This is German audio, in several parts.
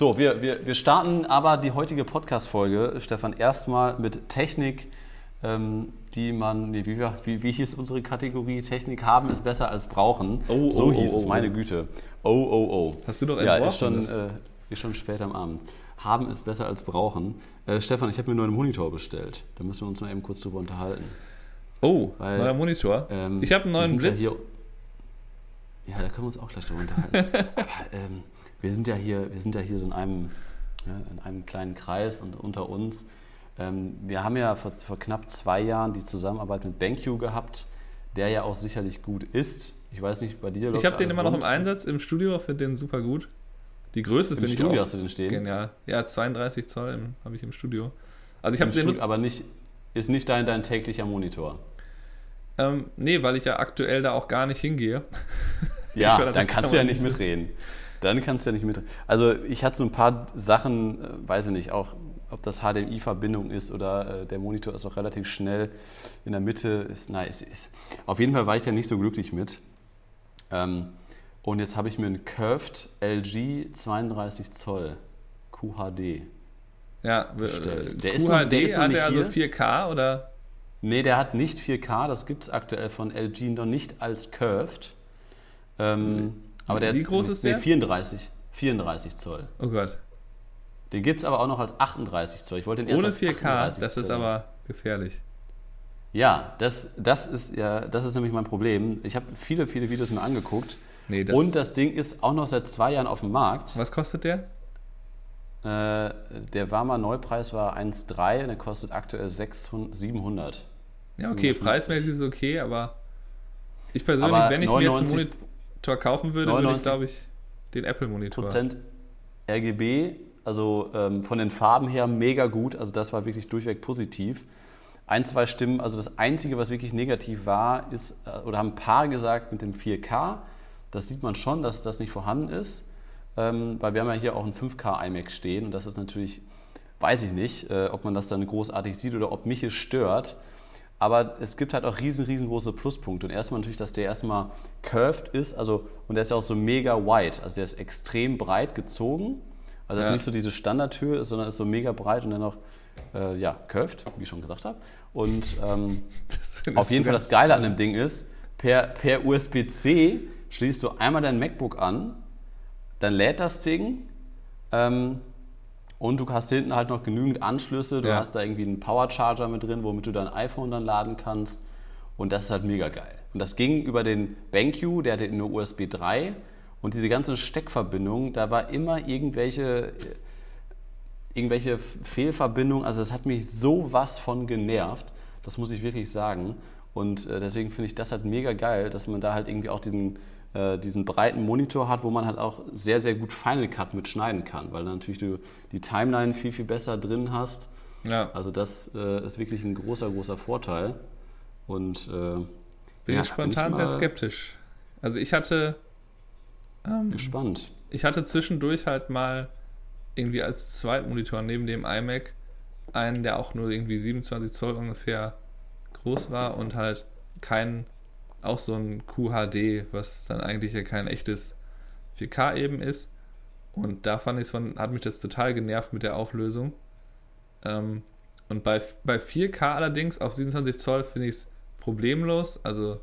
So, wir, wir, wir starten aber die heutige Podcast-Folge, Stefan, erstmal mit Technik, ähm, die man, nee, wie, wie, wie hieß unsere Kategorie? Technik haben ist besser als brauchen. Oh, so oh, hieß oh, es, oh. meine Güte. Oh, oh, oh. Hast du doch Ja, ist schon, äh, ist schon spät am Abend. Haben ist besser als brauchen. Äh, Stefan, ich habe mir einen neuen Monitor bestellt. Da müssen wir uns mal eben kurz drüber unterhalten. Oh, Weil, neuer Monitor. Ähm, ich habe einen neuen Blitz. Ja, hier, ja, da können wir uns auch gleich drüber unterhalten. Aber ähm, wir sind ja hier, wir sind ja hier in einem, ja, in einem kleinen Kreis und unter uns. Ähm, wir haben ja vor, vor knapp zwei Jahren die Zusammenarbeit mit BenQ gehabt, der ja auch sicherlich gut ist. Ich weiß nicht, bei dir ich habe den immer noch im rund? Einsatz im Studio, finde den super gut. Die Größe Im finde ich Studio auch hast du den stehen? genial. Ja, 32 Zoll im- habe ich im Studio. Also ich Im habe den aber nicht, ist nicht dein, dein täglicher Monitor. ähm, nee, weil ich ja aktuell da auch gar nicht hingehe. Ja, dann kannst du ja nicht mitreden. Dann kannst du ja nicht mitreden. Also ich hatte so ein paar Sachen, äh, weiß ich nicht, auch ob das HDMI-Verbindung ist oder äh, der Monitor ist auch relativ schnell in der Mitte. Ist, na, ist, ist. Auf jeden Fall war ich da nicht so glücklich mit. Ähm, und jetzt habe ich mir einen Curved LG 32 Zoll QHD. Ja, Bestellt. äh, Der ist noch- QHD der ist noch hat nicht er also hier. 4K oder? Nee, der hat nicht 4K, das gibt es aktuell von LG noch nicht als Curved. Ähm, aber der, Wie groß ist nee, der? 34, 34 Zoll. Oh Gott. Den gibt es aber auch noch als 38 Zoll. Ich wollte den erst Ohne als 4K, 38 das ist Zoll. aber gefährlich. Ja, das, das, ist, ja, das ist nämlich mein Problem. Ich habe viele, viele Videos mir angeguckt. Nee, das, und das Ding ist auch noch seit zwei Jahren auf dem Markt. was kostet der? Äh, der war mal Neupreis war 1,3 und der kostet aktuell 600, 700. Ja, okay, 750. preismäßig ist es okay, aber ich persönlich, Aber wenn ich mir jetzt einen 99 Monitor kaufen würde, würde ich, 99 glaube ich, den Apple-Monitor. Prozent RGB, also ähm, von den Farben her mega gut. Also das war wirklich durchweg positiv. Ein, zwei Stimmen, also das Einzige, was wirklich negativ war, ist, äh, oder haben ein paar gesagt mit dem 4K, das sieht man schon, dass das nicht vorhanden ist. Ähm, weil wir haben ja hier auch ein 5K iMac stehen und das ist natürlich, weiß ich nicht, äh, ob man das dann großartig sieht oder ob mich es stört. Aber es gibt halt auch riesen, riesengroße Pluspunkte. Und erstmal natürlich, dass der erstmal curved ist, also und der ist ja auch so mega wide, also der ist extrem breit gezogen. Also Ja. nicht so diese Standardhöhe, sondern ist so mega breit und dann noch äh, ja, curved, wie ich schon gesagt habe. Und ähm, auf jeden Fall das Geile an dem Ding ist, per, per USB-C schließt du einmal dein MacBook an, dann lädt das Ding ähm, und du hast hinten halt noch genügend Anschlüsse. Du Ja. hast da irgendwie einen Powercharger mit drin, womit du dein iPhone dann laden kannst. Und das ist halt mega geil. Und das ging über den BenQ, der hatte nur USB 3. Und diese ganzen Steckverbindungen, da war immer irgendwelche, irgendwelche Fehlverbindungen. Also das hat mich sowas von genervt. Das muss ich wirklich sagen. Und äh, deswegen finde ich das halt mega geil, dass man da halt irgendwie auch diesen, äh, diesen breiten Monitor hat, wo man halt auch sehr, sehr gut Final Cut mitschneiden kann, weil dann natürlich du die Timeline viel, viel besser drin hast. Ja, Also das äh, ist wirklich ein großer, großer Vorteil. Und äh, bin ja, ich spontan bin sehr mal skeptisch. Also ich hatte, ähm, gespannt. ich hatte zwischendurch halt mal irgendwie als Zweitmonitor neben dem iMac einen, der auch nur irgendwie 27 Zoll ungefähr groß war und halt kein, auch so ein QHD, was dann eigentlich ja kein echtes 4K eben ist. Und da fand ich von, hat mich das total genervt mit der Auflösung. Ähm, und bei, bei 4K allerdings auf 27 Zoll finde ich es problemlos. Also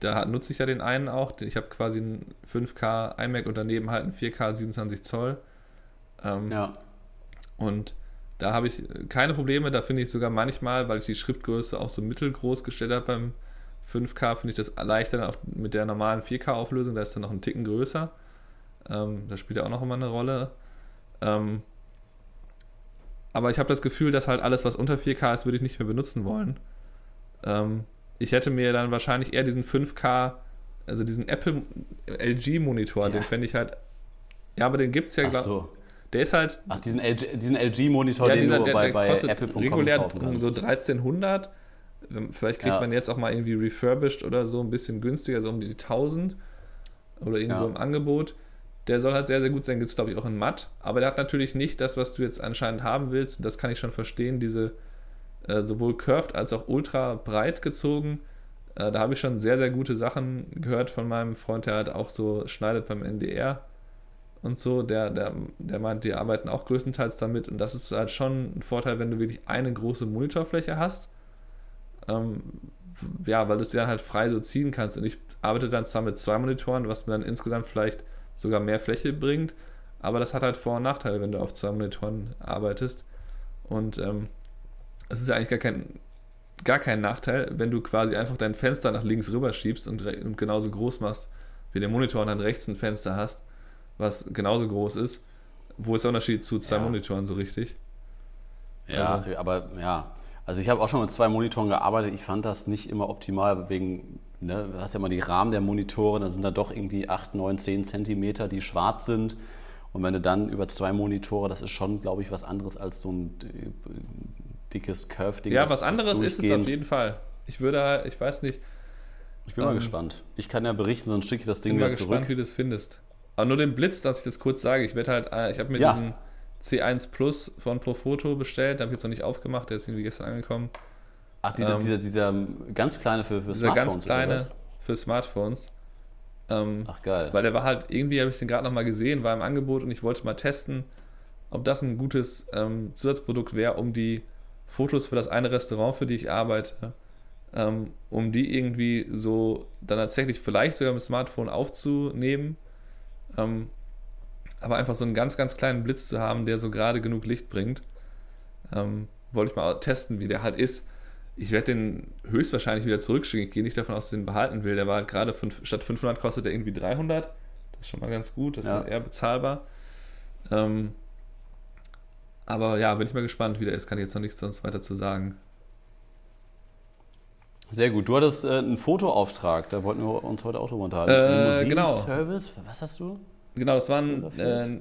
da hat- nutze ich ja den einen auch. Ich habe quasi einen 5K iMac und daneben halt einen 4K 27 Zoll. Ähm, Ja. und da habe ich keine Probleme. Da finde ich sogar manchmal, weil ich die Schriftgröße auch so mittelgroß gestellt habe beim 5K, finde ich das leichter dann auch mit der normalen 4K-Auflösung. Da ist dann noch ein Ticken größer. Ähm, das spielt ja auch noch immer eine Rolle. Ähm, aber ich habe das Gefühl, dass halt alles, was unter 4K ist, würde ich nicht mehr benutzen wollen. Ähm, ich hätte mir dann wahrscheinlich eher diesen 5K, also diesen Apple LG-Monitor, Ja. den fände ich halt. Ja, aber den gibt es ja, Ach glaub, so. der ist halt Ach, diesen LG, LG-Monitor, ja, den dieser, du der, bei, der bei kostet Apple.com regulär so 1300. Ähm, Vielleicht kriegt Ja. man jetzt auch mal irgendwie refurbished oder so ein bisschen günstiger, so um die 1000 oder irgendwo Ja. im Angebot. Der soll halt sehr, sehr gut sein, gibt es glaube ich auch in matt. Aber der hat natürlich nicht das, was du jetzt anscheinend haben willst. Und das kann ich schon verstehen, diese äh, sowohl curved als auch ultra breit gezogen. Äh, da habe ich schon sehr, sehr gute Sachen gehört von meinem Freund, der halt auch so schneidet beim NDR. und so, der, der, der meint, die arbeiten auch größtenteils damit und das ist halt schon ein Vorteil, wenn du wirklich eine große Monitorfläche hast. Ähm, ja, weil du es dir dann halt frei so ziehen kannst. Und ich arbeite dann zwar mit zwei Monitoren, was mir dann insgesamt vielleicht sogar mehr Fläche bringt, aber das hat halt Vor- und Nachteile, wenn du auf zwei Monitoren arbeitest. Und ähm, es ist ja eigentlich gar kein, gar kein Nachteil, wenn du quasi einfach dein Fenster nach links rüber schiebst und, und genauso groß machst wie der Monitor und dann rechts ein Fenster hast, was genauso groß ist. Wo ist der Unterschied zu zwei ja. Monitoren so richtig? Ja, also, aber ja. Also ich habe auch schon mit zwei Monitoren gearbeitet. Ich fand das nicht immer optimal, wegen, ne, du hast ja mal die Rahmen der Monitore, da sind da doch irgendwie 8, 9, 10 Zentimeter, die schwarz sind. Und wenn du dann über zwei Monitore, das ist schon, glaube ich, was anderes als so ein äh, dickes Curve-Ding. Ja, was anderes ist es auf jeden Fall. Ich würde, ich weiß nicht. Ich bin ähm, mal gespannt. Ich kann ja berichten, sonst schicke ich das Ding wieder zurück. Ich bin mal gespannt, wie du das findest. Aber nur den Blitz, dass ich das kurz sage. Ich werde halt, äh, ich habe mir ja. diesen C1 Plus von Profoto bestellt, den habe ich jetzt noch nicht aufgemacht, der ist irgendwie gestern angekommen. Ach, dieser, ähm, dieser, dieser ganz kleine für, für dieser Smartphones? Dieser ganz kleine für Smartphones. Ähm, Ach geil. Weil der war halt, irgendwie habe ich den gerade nochmal gesehen, war im Angebot und ich wollte mal testen, ob das ein gutes ähm, Zusatzprodukt wäre, um die Fotos für das eine Restaurant, für die ich arbeite, ähm, um die irgendwie so dann tatsächlich vielleicht sogar mit dem Smartphone aufzunehmen. Aber einfach so einen ganz, ganz kleinen Blitz zu haben, der so gerade genug Licht bringt. Ähm, wollte ich mal testen, wie der halt ist. Ich werde den höchstwahrscheinlich wieder zurückschicken. Ich gehe nicht davon aus, dass ich den behalten will. Der war halt gerade fünf, statt 500 kostet er irgendwie 300. Das ist schon mal ganz gut. Das ja. ist eher bezahlbar. Ähm, aber ja, bin ich mal gespannt, wie der ist. Kann ich jetzt noch nichts sonst weiter zu sagen. Sehr gut. Du hattest äh, einen Fotoauftrag. Da wollten wir uns heute auch drüber unterhalten. Äh, genau. Service. Was hast du? Genau, das war ein, äh,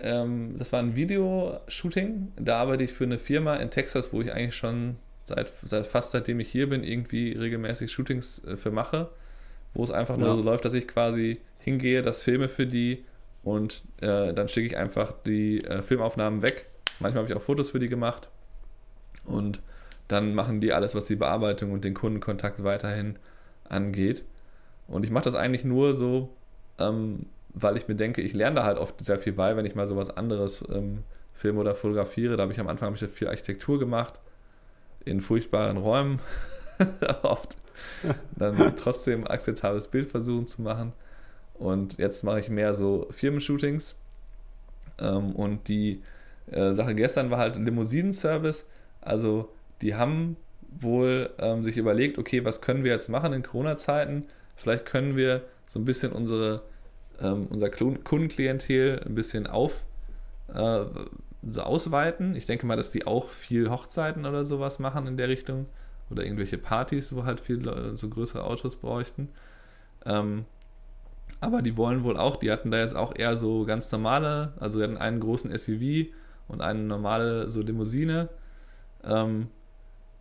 ähm, das war ein Videoshooting. Da arbeite ich für eine Firma in Texas, wo ich eigentlich schon seit, seit fast seitdem ich hier bin, irgendwie regelmäßig Shootings äh, für mache. Wo es einfach nur so läuft, dass ich quasi hingehe, das filme für die und äh, dann schicke ich einfach die äh, Filmaufnahmen weg. Manchmal habe ich auch Fotos für die gemacht. Und dann machen die alles, was die Bearbeitung und den Kundenkontakt weiterhin angeht. Und ich mache das eigentlich nur so, ähm, weil ich mir denke, ich lerne da halt oft sehr viel bei, wenn ich mal sowas anderes ähm, filme oder fotografiere. Da habe ich am Anfang ich viel Architektur gemacht, in furchtbaren Räumen, oft dann trotzdem akzeptables Bild versuchen zu machen. Und jetzt mache ich mehr so Firmenshootings. Ähm, und die äh, Sache gestern war halt Limousinen-Service. Also die haben wohl ähm, sich überlegt, okay, was können wir jetzt machen in Corona-Zeiten? Vielleicht können wir so ein bisschen unsere ähm, unser Kundenklientel ein bisschen auf, äh, so ausweiten. Ich denke mal, dass die auch viel Hochzeiten oder sowas machen in der Richtung oder irgendwelche Partys, wo halt viel so größere Autos bräuchten. Ähm, aber die wollen wohl auch, die hatten da jetzt auch eher so ganz normale, also wir hatten einen großen SUV und eine normale so Limousine. Ähm,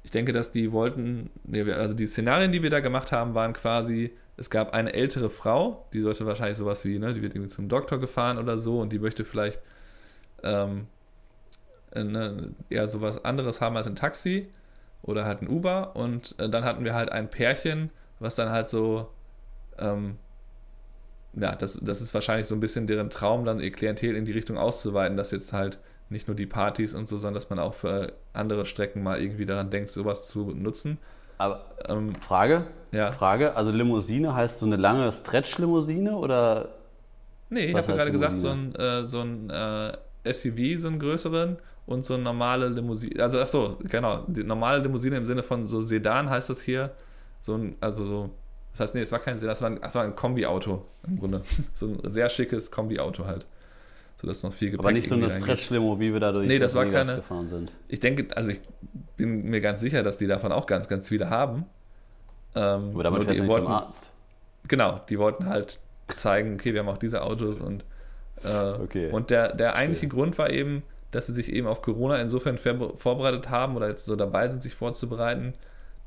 ich denke, dass die wollten, also die Szenarien, die wir da gemacht haben, waren quasi, es gab eine ältere Frau, die sollte wahrscheinlich sowas wie, ne, die wird irgendwie zum Doktor gefahren oder so und die möchte vielleicht ähm, ne, eher sowas anderes haben als ein Taxi oder halt ein Uber und äh, dann hatten wir halt ein Pärchen, was dann halt so, ähm, ja, das, das ist wahrscheinlich so ein bisschen deren Traum, dann ihr Klientel in die Richtung auszuweiten, dass jetzt halt nicht nur die Partys und so, sondern dass man auch für andere Strecken mal irgendwie daran denkt, sowas zu nutzen. Aber ähm, Frage? Ja. Frage, also Limousine heißt so eine lange Stretch-Limousine oder? Nee, ich habe ja gerade gesagt, so ein, äh, so ein äh, SUV, so einen größeren und so eine normale Limousine. Also, ach so, genau, die normale Limousine im Sinne von so Sedan heißt das hier. So ein, also so, das heißt, nee, es war kein Sedan, das war ein, das war ein Kombi-Auto im Grunde. so ein sehr schickes Kombi-Auto halt sodass noch viel Gepäck Aber nicht so eine Stretch-Limo, wie wir da durch nee, das war keine, gefahren sind. Ich denke, also ich bin mir ganz sicher, dass die davon auch ganz, ganz viele haben. Ähm, Aber damit fährst du wollten, zum Arzt. Genau, die wollten halt zeigen, okay, wir haben auch diese Autos und äh, okay. und der, der eigentliche okay. Grund war eben, dass sie sich eben auf Corona insofern vorbereitet haben oder jetzt so dabei sind, sich vorzubereiten,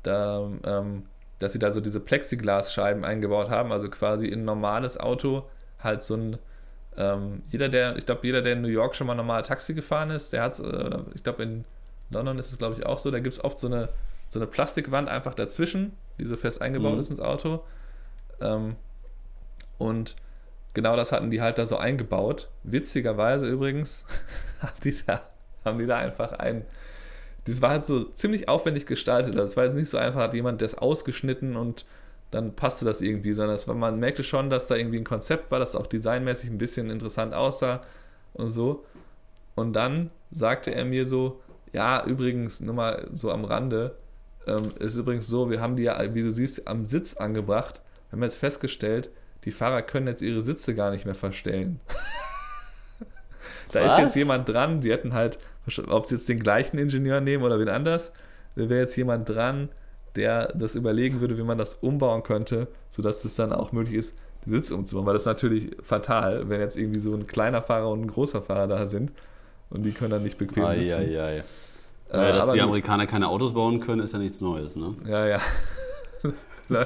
da, ähm, dass sie da so diese Plexiglasscheiben eingebaut haben, also quasi in ein normales Auto halt so ein ähm, jeder, der, ich glaube, jeder, der in New York schon mal normal Taxi gefahren ist, der hat, äh, ich glaube, in London ist es, glaube ich, auch so, da gibt es oft so eine, so eine Plastikwand einfach dazwischen, die so fest eingebaut mhm. ist ins Auto. Ähm, und genau das hatten die halt da so eingebaut. Witzigerweise übrigens haben die da, haben die da einfach ein. Das war halt so ziemlich aufwendig gestaltet. Das war jetzt nicht so einfach, hat jemand das ausgeschnitten und dann passte das irgendwie, sondern war, man merkte schon, dass da irgendwie ein Konzept war, das auch designmäßig ein bisschen interessant aussah und so. Und dann sagte er mir so, ja, übrigens, nur mal so am Rande, ähm, ist übrigens so, wir haben die ja, wie du siehst, am Sitz angebracht. Wir haben jetzt festgestellt, die Fahrer können jetzt ihre Sitze gar nicht mehr verstellen. da Was? ist jetzt jemand dran, die hätten halt, ob sie jetzt den gleichen Ingenieur nehmen oder wen anders, da wäre jetzt jemand dran, der das überlegen würde, wie man das umbauen könnte, sodass es dann auch möglich ist, den Sitz umzubauen. Weil das ist natürlich fatal, wenn jetzt irgendwie so ein kleiner Fahrer und ein großer Fahrer da sind und die können dann nicht bequem ai, sitzen. Ai, ai. Äh, ja, dass die Amerikaner keine Autos bauen können, ist ja nichts Neues, ne? Ja, ja.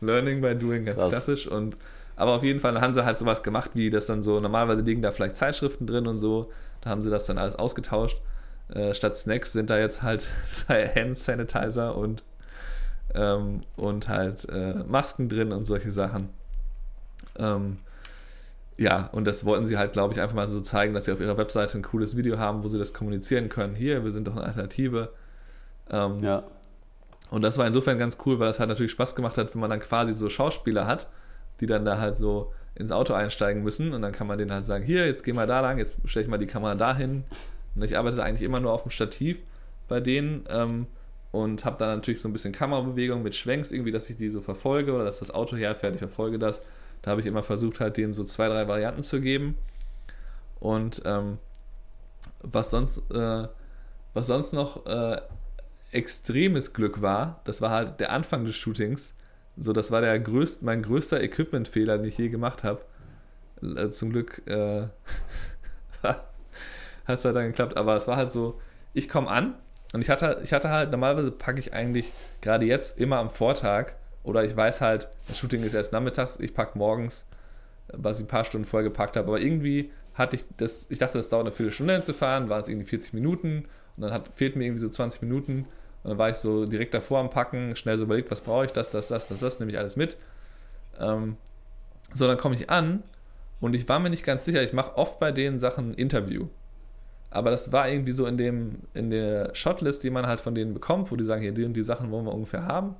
Learning by doing, ganz Krass. klassisch. Und, aber auf jeden Fall haben sie halt sowas gemacht, wie das dann so, normalerweise liegen da vielleicht Zeitschriften drin und so. Da haben sie das dann alles ausgetauscht. Äh, statt Snacks sind da jetzt halt Hand Sanitizer und, ähm, und halt äh, Masken drin und solche Sachen. Ähm, ja, und das wollten sie halt, glaube ich, einfach mal so zeigen, dass sie auf ihrer Webseite ein cooles Video haben, wo sie das kommunizieren können. Hier, wir sind doch eine Alternative. Ähm, ja. Und das war insofern ganz cool, weil das halt natürlich Spaß gemacht hat, wenn man dann quasi so Schauspieler hat, die dann da halt so ins Auto einsteigen müssen und dann kann man denen halt sagen, hier, jetzt geh mal da lang, jetzt stelle ich mal die Kamera dahin. Und ich arbeite eigentlich immer nur auf dem Stativ bei denen ähm, und habe dann natürlich so ein bisschen Kamerabewegung mit Schwenks irgendwie, dass ich die so verfolge oder dass das Auto herfährt, ich verfolge das. Da habe ich immer versucht, halt denen so zwei, drei Varianten zu geben. Und ähm, was sonst, äh, was sonst noch äh, extremes Glück war, das war halt der Anfang des Shootings. So, das war der größt, mein größter Equipment-Fehler, den ich je gemacht habe. Äh, zum Glück äh, hat es halt dann geklappt, aber es war halt so, ich komme an und ich hatte, ich hatte halt, normalerweise packe ich eigentlich gerade jetzt immer am Vortag oder ich weiß halt, das Shooting ist erst nachmittags, ich packe morgens, was ich ein paar Stunden vorher gepackt habe. Aber irgendwie hatte ich das, ich dachte, das dauert eine Viertelstunde hinzufahren, waren es irgendwie 40 Minuten und dann hat, fehlten mir irgendwie so 20 Minuten und dann war ich so direkt davor am Packen, schnell so überlegt, was brauche ich, das, das, das, das, das, nehme ich alles mit. Ähm, so, dann komme ich an und ich war mir nicht ganz sicher, ich mache oft bei den Sachen ein Interview. Aber das war irgendwie so in, dem, in der Shotlist, die man halt von denen bekommt, wo die sagen, hier, die und die Sachen wollen wir ungefähr haben.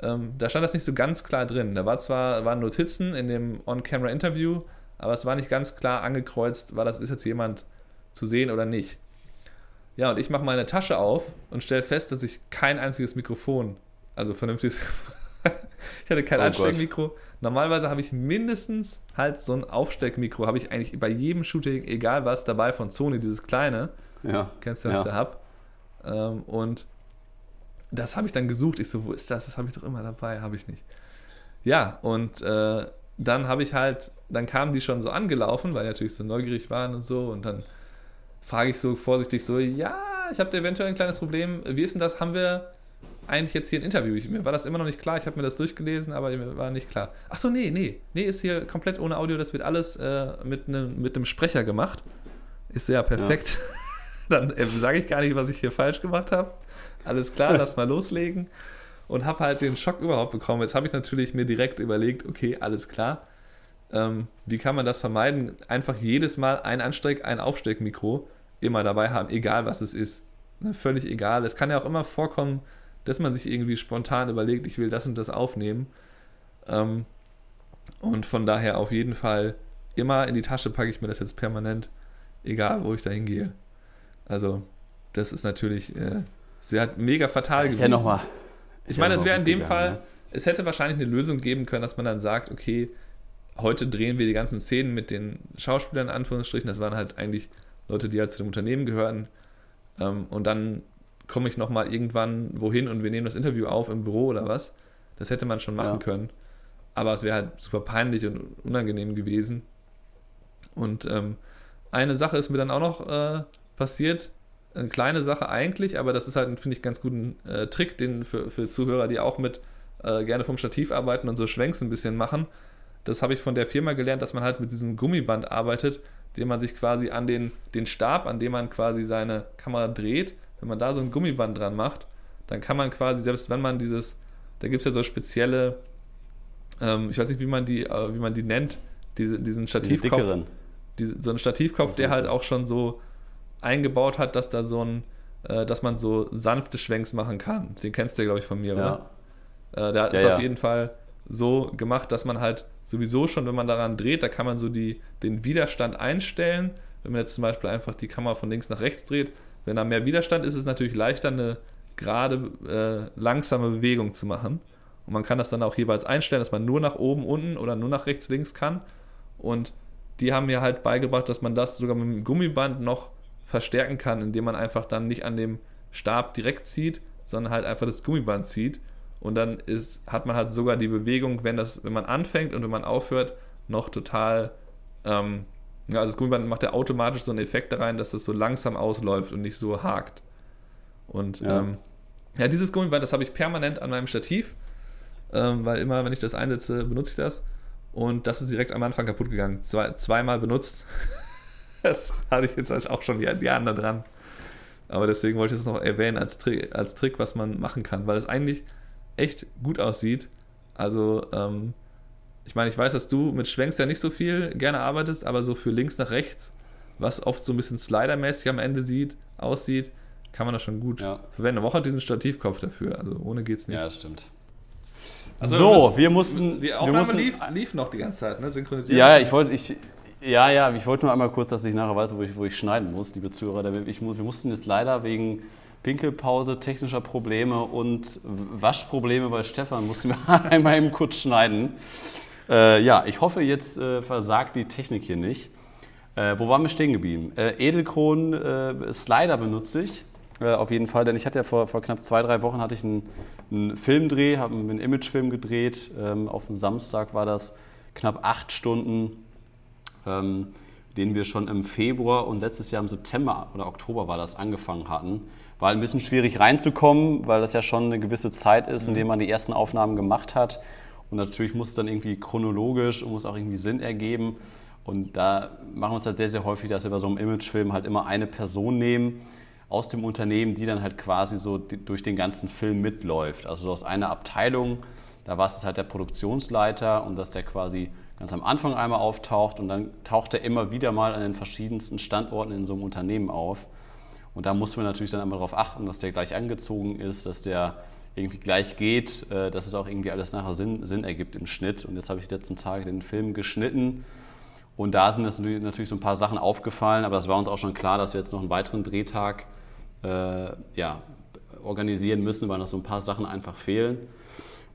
Ähm, da stand das nicht so ganz klar drin. Da war zwar waren Notizen in dem On-Camera-Interview, aber es war nicht ganz klar angekreuzt, war das ist jetzt jemand zu sehen oder nicht. Ja, und ich mache meine Tasche auf und stelle fest, dass ich kein einziges Mikrofon, also vernünftiges, ich hatte kein oh Ansteckmikro. Normalerweise habe ich mindestens halt so ein Aufsteckmikro, habe ich eigentlich bei jedem Shooting, egal was, dabei von Sony, dieses kleine. Ja. Kennst du das, ja. der Hub? Ähm, und das habe ich dann gesucht. Ich so, wo ist das? Das habe ich doch immer dabei. Habe ich nicht. Ja, und äh, dann habe ich halt, dann kamen die schon so angelaufen, weil die natürlich so neugierig waren und so. Und dann frage ich so vorsichtig so, ja, ich habe eventuell ein kleines Problem. Wie ist denn das? Haben wir eigentlich jetzt hier ein Interview? Ich, mir war das immer noch nicht klar. Ich habe mir das durchgelesen, aber mir war nicht klar. Ach so, nee, nee. Nee, ist hier komplett ohne Audio. Das wird alles äh, mit, ne, mit einem Sprecher gemacht. Ist ja perfekt. Ja. dann äh, sage ich gar nicht, was ich hier falsch gemacht habe alles klar, lass mal loslegen. Und habe halt den Schock überhaupt bekommen. Jetzt habe ich natürlich mir direkt überlegt, okay, alles klar. Ähm, wie kann man das vermeiden? Einfach jedes Mal ein Ansteck, ein Aufsteckmikro immer dabei haben, egal was es ist. Ne, völlig egal. Es kann ja auch immer vorkommen, dass man sich irgendwie spontan überlegt, ich will das und das aufnehmen. Ähm, und von daher auf jeden Fall immer in die Tasche packe ich mir das jetzt permanent, egal wo ich da hingehe. Also, das ist natürlich äh, es wäre halt mega fatal gewesen. Ja noch mal, ich meine, es wäre in dem gegangen, Fall, ne? es hätte wahrscheinlich eine Lösung geben können, dass man dann sagt, okay, heute drehen wir die ganzen Szenen mit den Schauspielern in Anführungsstrichen. Das waren halt eigentlich Leute, die halt zu dem Unternehmen gehörten. Ähm, und dann komme ich nochmal irgendwann wohin und wir nehmen das Interview auf im Büro oder was. Das hätte man schon machen ja. können. Aber es wäre halt super peinlich und unangenehm gewesen. Und ähm, eine Sache ist mir dann auch noch äh, passiert eine kleine Sache eigentlich, aber das ist halt, finde ich, ganz guten äh, Trick, den für, für Zuhörer, die auch mit äh, gerne vom Stativ arbeiten und so Schwenks ein bisschen machen. Das habe ich von der Firma gelernt, dass man halt mit diesem Gummiband arbeitet, den man sich quasi an den, den Stab, an dem man quasi seine Kamera dreht, wenn man da so ein Gummiband dran macht, dann kann man quasi, selbst wenn man dieses, da gibt es ja so spezielle, ähm, ich weiß nicht, wie man die, äh, wie man die nennt, diese, diesen Stativkopf. Diese, so einen Stativkopf, der halt auch schon so eingebaut hat, dass da so ein, äh, dass man so sanfte Schwenks machen kann. Den kennst du, glaube ich, von mir, ja. oder? Äh, der ja, ist ja. auf jeden Fall so gemacht, dass man halt sowieso schon, wenn man daran dreht, da kann man so die, den Widerstand einstellen. Wenn man jetzt zum Beispiel einfach die Kamera von links nach rechts dreht, wenn da mehr Widerstand ist, ist es natürlich leichter, eine gerade äh, langsame Bewegung zu machen. Und man kann das dann auch jeweils einstellen, dass man nur nach oben, unten oder nur nach rechts, links kann. Und die haben mir halt beigebracht, dass man das sogar mit dem Gummiband noch verstärken kann, indem man einfach dann nicht an dem Stab direkt zieht, sondern halt einfach das Gummiband zieht. Und dann ist, hat man halt sogar die Bewegung, wenn, das, wenn man anfängt und wenn man aufhört, noch total. Ähm, ja, also das Gummiband macht ja automatisch so einen Effekt da rein, dass das so langsam ausläuft und nicht so hakt. Und ja, ähm, ja dieses Gummiband, das habe ich permanent an meinem Stativ, ähm, weil immer, wenn ich das einsetze, benutze ich das. Und das ist direkt am Anfang kaputt gegangen. Zwei, zweimal benutzt. das hatte ich jetzt auch schon die, die anderen dran. Aber deswegen wollte ich es noch erwähnen als Trick, als Trick, was man machen kann, weil es eigentlich echt gut aussieht. Also, ähm, ich meine, ich weiß, dass du mit Schwenks ja nicht so viel gerne arbeitest, aber so für links nach rechts, was oft so ein bisschen slidermäßig am Ende sieht, aussieht, kann man das schon gut ja. verwenden. Aber auch hat diesen Stativkopf dafür. Also ohne geht's nicht. Ja, das stimmt. Also, so, wir mussten. Die Aufnahme wir mussten, lief, lief noch die ganze Zeit, ne? Synchronisiert. Ja, ich wollte, ich, ja, ja, ich wollte nur einmal kurz, dass ich nachher weiß, wo ich, wo ich schneiden muss, liebe Zuhörer. Ich muss, wir mussten jetzt leider wegen Pinkelpause, technischer Probleme und Waschprobleme bei Stefan mussten wir einmal eben kurz schneiden. Äh, ja, ich hoffe, jetzt äh, versagt die Technik hier nicht. Äh, wo waren wir stehen geblieben? Äh, Edelkron äh, Slider benutze ich. Äh, auf jeden Fall, denn ich hatte ja vor, vor knapp zwei, drei Wochen hatte ich einen, einen Filmdreh, habe einen Imagefilm gedreht. Ähm, auf dem Samstag war das knapp acht Stunden, ähm, den wir schon im Februar und letztes Jahr im September oder Oktober war das angefangen hatten. War ein bisschen schwierig reinzukommen, weil das ja schon eine gewisse Zeit ist, in der man die ersten Aufnahmen gemacht hat. Und natürlich muss es dann irgendwie chronologisch und muss auch irgendwie Sinn ergeben. Und da machen wir es halt sehr, sehr häufig, dass wir bei so einem Imagefilm halt immer eine Person nehmen aus dem Unternehmen, die dann halt quasi so durch den ganzen Film mitläuft. Also so aus einer Abteilung, da war es halt der Produktionsleiter und dass der quasi ganz am Anfang einmal auftaucht und dann taucht er immer wieder mal an den verschiedensten Standorten in so einem Unternehmen auf. Und da muss man natürlich dann einmal darauf achten, dass der gleich angezogen ist, dass der irgendwie gleich geht, äh, dass es auch irgendwie alles nachher Sinn, Sinn ergibt im Schnitt. Und jetzt habe ich die letzten Tage den Film geschnitten und da sind natürlich so ein paar Sachen aufgefallen, aber das war uns auch schon klar, dass wir jetzt noch einen weiteren Drehtag äh, ja, organisieren müssen, weil noch so ein paar Sachen einfach fehlen.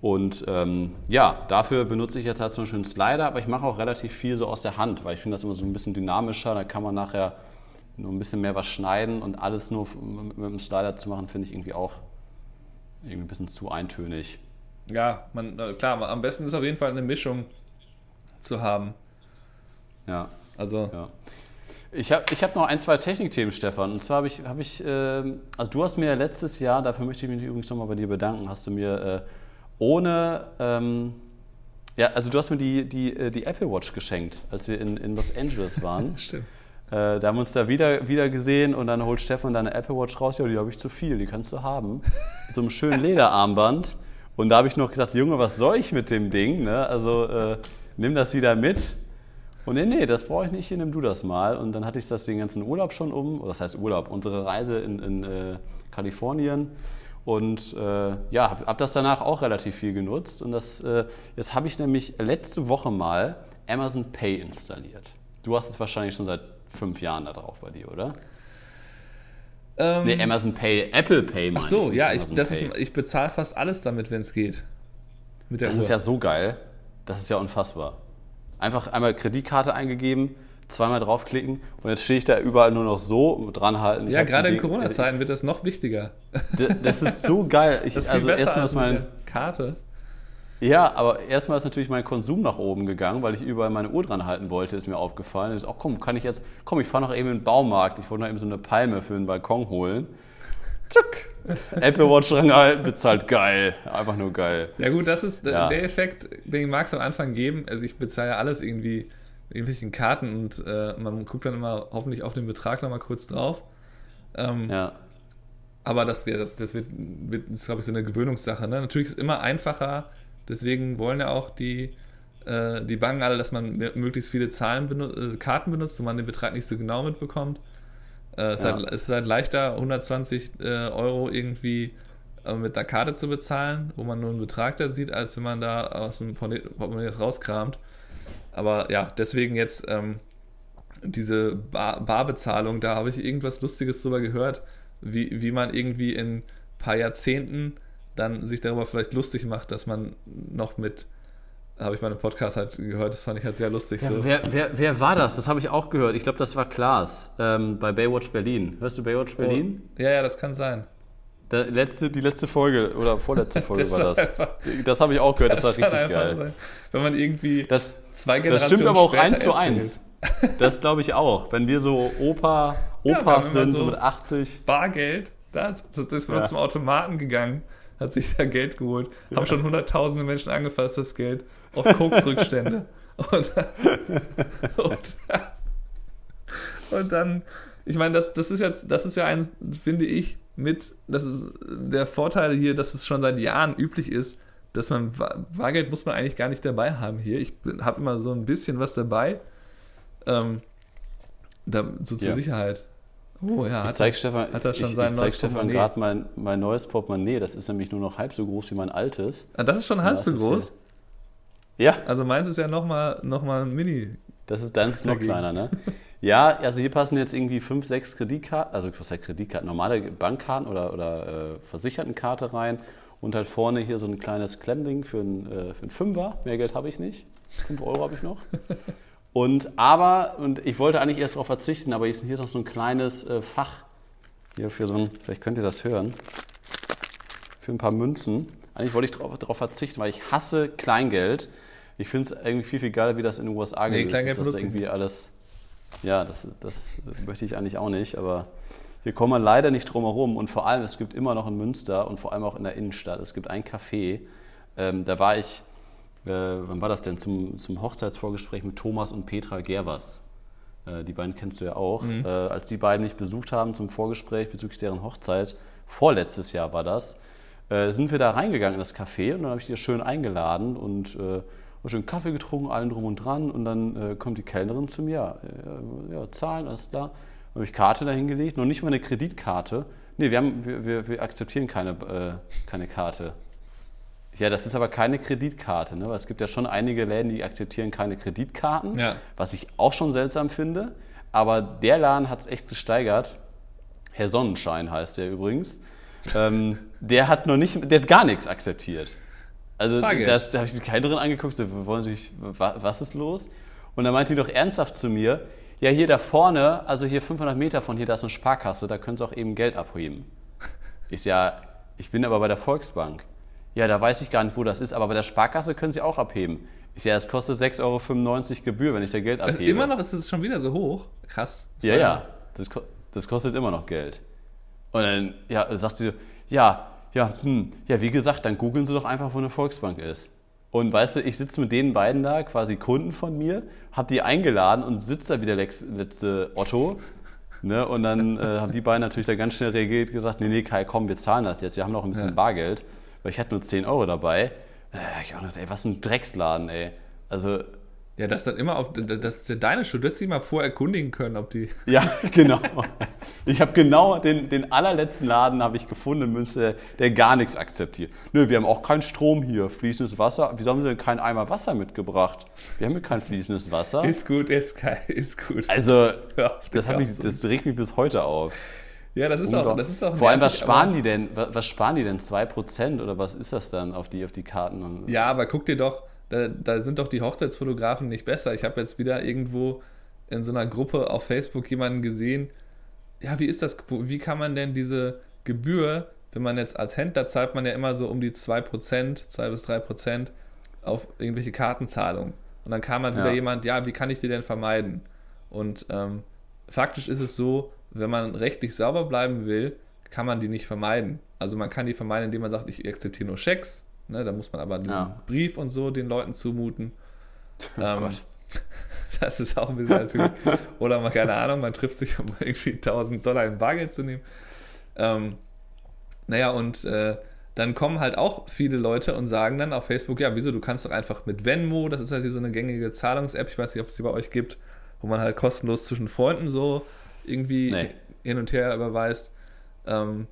Und ähm, ja, dafür benutze ich jetzt halt zum Beispiel einen Slider, aber ich mache auch relativ viel so aus der Hand, weil ich finde das immer so ein bisschen dynamischer. Da kann man nachher nur ein bisschen mehr was schneiden und alles nur mit dem Slider zu machen, finde ich irgendwie auch irgendwie ein bisschen zu eintönig. Ja, man, klar, am besten ist auf jeden Fall eine Mischung zu haben. Ja. Also. Ja. Ich habe ich hab noch ein, zwei Technikthemen, Stefan. Und zwar habe ich, hab ich äh, also du hast mir letztes Jahr, dafür möchte ich mich übrigens nochmal bei dir bedanken, hast du mir äh, ohne, ähm, ja, also du hast mir die, die, äh, die Apple Watch geschenkt, als wir in, in Los Angeles waren. Stimmt. Äh, da haben wir uns da wieder, wieder gesehen und dann holt Stefan deine Apple Watch raus. Ja, die habe ich zu viel, die kannst du haben. Mit so einem schönen Lederarmband. Und da habe ich noch gesagt, Junge, was soll ich mit dem Ding? Ne? Also äh, nimm das wieder mit. Und nee, nee, das brauche ich nicht, hier nimm du das mal. Und dann hatte ich das den ganzen Urlaub schon um, oder das heißt Urlaub, unsere Reise in, in äh, Kalifornien. Und äh, ja, habe hab das danach auch relativ viel genutzt. Und das, äh, jetzt habe ich nämlich letzte Woche mal Amazon Pay installiert. Du hast es wahrscheinlich schon seit fünf Jahren da drauf bei dir, oder? Ähm, nee, Amazon Pay, Apple Pay. Ach so, ich, ja, ich, ich bezahle fast alles damit, wenn es geht. das Uhr. ist ja so geil. Das ist ja unfassbar. Einfach einmal Kreditkarte eingegeben, zweimal draufklicken und jetzt stehe ich da überall nur noch so dran halten. ja, gerade in Corona-Zeiten wird das noch wichtiger. Das ist so geil. Ich, das ist also erstmal ist mein Karte. Ja, aber erstmal ist natürlich mein Konsum nach oben gegangen, weil ich überall meine Uhr dran halten wollte, ist mir aufgefallen. Ich so, oh komm, kann ich jetzt, komm, ich fahre noch eben in den Baumarkt, ich wollte noch eben so eine Palme für den Balkon holen. Zuck. Apple Watch rangehalten, bezahlt geil. Einfach nur geil. Ja, gut, das ist ja. der Effekt, den mag es am Anfang geben. Also, ich bezahle alles irgendwie irgendwelchen Karten und äh, man guckt dann immer hoffentlich auf den Betrag nochmal kurz drauf. Ähm, ja. Aber das, das, das wird, wird ist, glaube ich, so eine Gewöhnungssache. Ne? Natürlich ist es immer einfacher, deswegen wollen ja auch die äh, die bangen alle, dass man möglichst viele Zahlen benu äh, Karten benutzt, wo man den Betrag nicht so genau mitbekommt. Äh, es, ja. halt, es, ist halt leichter, 120 äh, Euro irgendwie äh, mit einer Karte zu bezahlen, wo man nur einen Betrag da sieht, als wenn man da aus dem Portemonnaie das rauskramt. Aber ja, deswegen jetzt ähm, diese Bar Barbezahlung, da habe ich irgendwas Lustiges drüber gehört, wie, wie man irgendwie in ein paar Jahrzehnten dann sich darüber vielleicht lustig macht, dass man noch mit habe ich meinen Podcast halt gehört, das fand ich halt sehr lustig. Ja, so. wer, wer, wer war das? Das habe ich auch gehört. Ich glaube, das war Klaas ähm, bei Baywatch Berlin. Hörst du Baywatch Berlin? Oh, ja, ja, das kann sein. Der letzte, die letzte Folge oder vorletzte Folge das war das. Einfach, das habe ich auch gehört, das, das war richtig geil. Sein. Wenn man irgendwie das, zwei Generationen Das stimmt aber auch eins zu eins. Das glaube ich auch. Wenn wir so Opa, Opas ja, sind, so, mit 80. Bargeld, das, das ist bei ja. zum Automaten gegangen, hat sich da Geld geholt, ja. haben schon hunderttausende Menschen angefasst, das Geld, auf Koksrückstände. und, und, und dann, ich meine, das, das ist jetzt, das ist ja ein, finde ich, mit, das ist der Vorteil hier, dass es schon seit Jahren üblich ist, dass man Bargeld muss man eigentlich gar nicht dabei haben hier. Ich habe immer so ein bisschen was dabei, ähm, da, so zur ja. Sicherheit. Oh ja, ich zeige Stefan, hat er schon ich, sein ich zeig Stefan gerade mein, mein neues Portemonnaie. Das ist nämlich nur noch halb so groß wie mein altes. Ah, das ist schon halb so groß? Ja. Also meins ist ja nochmal noch mal mini. Das ist deins noch kleiner, ne? Ja, also hier passen jetzt irgendwie fünf, sechs Kreditkarten, also was heißt Kreditkarten, normale Bankkarten oder, oder äh, Versichertenkarte rein und halt vorne hier so ein kleines Klemmding für einen, äh, für einen Fünfer. Mehr Geld habe ich nicht. Fünf Euro habe ich noch. Und aber, und ich wollte eigentlich erst darauf verzichten, aber hier ist noch so ein kleines äh, Fach hier für so ein, vielleicht könnt ihr das hören, für ein paar Münzen. Eigentlich wollte ich darauf verzichten, weil ich hasse Kleingeld. Ich finde es irgendwie viel, viel geiler, wie das in den USA nee, gelöst ist, dass da irgendwie alles ja, das, das möchte ich eigentlich auch nicht, aber hier kommen wir leider nicht drum herum. Und vor allem, es gibt immer noch in Münster und vor allem auch in der Innenstadt, es gibt ein Café, ähm, da war ich, äh, wann war das denn, zum, zum Hochzeitsvorgespräch mit Thomas und Petra Gervers. Äh, die beiden kennst du ja auch. Mhm. Äh, als die beiden mich besucht haben zum Vorgespräch bezüglich deren Hochzeit, vorletztes Jahr war das, äh, sind wir da reingegangen in das Café und dann habe ich die schön eingeladen und äh, schön Kaffee getrunken, allen drum und dran. Und dann äh, kommt die Kellnerin zu mir, ja, ja zahlen, alles klar. Dann habe ich Karte dahingelegt, noch nicht mal eine Kreditkarte. Nee, wir, haben, wir, wir, wir akzeptieren keine, keine Karte. Ja, das ist aber keine Kreditkarte, ne? Weil es gibt ja schon einige Läden, die akzeptieren keine Kreditkarten, ja. was ich auch schon seltsam finde. Aber der Laden hat es echt gesteigert. Herr Sonnenschein heißt der übrigens. ähm, der hat noch nicht, der hat gar nichts akzeptiert. Also da, da habe ich die Kellnerin angeguckt, so, wollen Sie, was ist los? Und dann meinte die doch ernsthaft zu mir, ja hier da vorne, also hier 500 Meter von hier, da ist eine Sparkasse, da können Sie auch eben Geld abheben. Ich ja, ich bin aber bei der Volksbank. Ja, da weiß ich gar nicht, wo das ist, aber bei der Sparkasse können Sie auch abheben. Ich ja, es kostet 6,95 Euro Gebühr, wenn ich da Geld abhebe. Also immer noch ist es schon wieder so hoch. Krass. ja, ja, das, das kostet immer noch Geld. Und dann ja, sagt sie so, ja, ja, hm, ja, wie gesagt, dann googeln Sie doch einfach, wo eine Volksbank ist. Und weißt du, ich sitze mit den beiden da, quasi Kunden von mir, habe die eingeladen und sitze da wie der letzte Otto. Ne? Und dann äh, haben die beiden natürlich da ganz schnell reagiert und gesagt, nee, nee, Kai, komm, wir zahlen das jetzt, wir haben noch ein bisschen ja. Bargeld. Weil ich hatte nur 10 Euro dabei. Äh, ich auch gedacht, ey, was ein Drecksladen, ey. Also ja, das dann immer auf, das ist ja deine Schuld. Du hättest dich mal vorher erkundigen können, ob die. Ja, genau. Ich habe genau den, den allerletzten Laden habe ich gefunden in Münster, der gar nichts akzeptiert. Nö, wir haben auch keinen Strom hier, fließendes Wasser. Wieso haben sie denn keinen Eimer Wasser mitgebracht? Wir haben hier kein fließendes Wasser. Ist gut, jetzt kein, ist gut. Also, das, hat mich, das regt mich bis heute auf. Ja, das ist auch, das ist auch Vor allem, was sparen die denn? Was sparen die denn? 2% oder was ist das dann auf die, auf die Karten? Ja, aber guck dir doch, da, da sind doch die Hochzeitsfotografen nicht besser. Ich habe jetzt wieder irgendwo in so einer Gruppe auf Facebook jemanden gesehen. Ja, wie ist das? Wie kann man denn diese Gebühr, wenn man jetzt als Händler zahlt, man ja immer so um die 2%, 2 bis 3% auf irgendwelche Kartenzahlungen. Und dann kam dann ja. wieder jemand, ja, wie kann ich die denn vermeiden? Und ähm, faktisch ist es so, wenn man rechtlich sauber bleiben will, kann man die nicht vermeiden. Also man kann die vermeiden, indem man sagt, ich akzeptiere nur Schecks, Ne, da muss man aber diesen ja. Brief und so den Leuten zumuten. Oh ähm, das ist auch ein bisschen natürlich. Oder mal, keine Ahnung, man trifft sich, um irgendwie 1000 Dollar in Bargeld zu nehmen. Ähm, naja, und äh, dann kommen halt auch viele Leute und sagen dann auf Facebook, ja, wieso, du kannst doch einfach mit Venmo, das ist halt hier so eine gängige Zahlungs-App, ich weiß nicht, ob es die bei euch gibt, wo man halt kostenlos zwischen Freunden so irgendwie Nee. hin und her überweist. Ähm,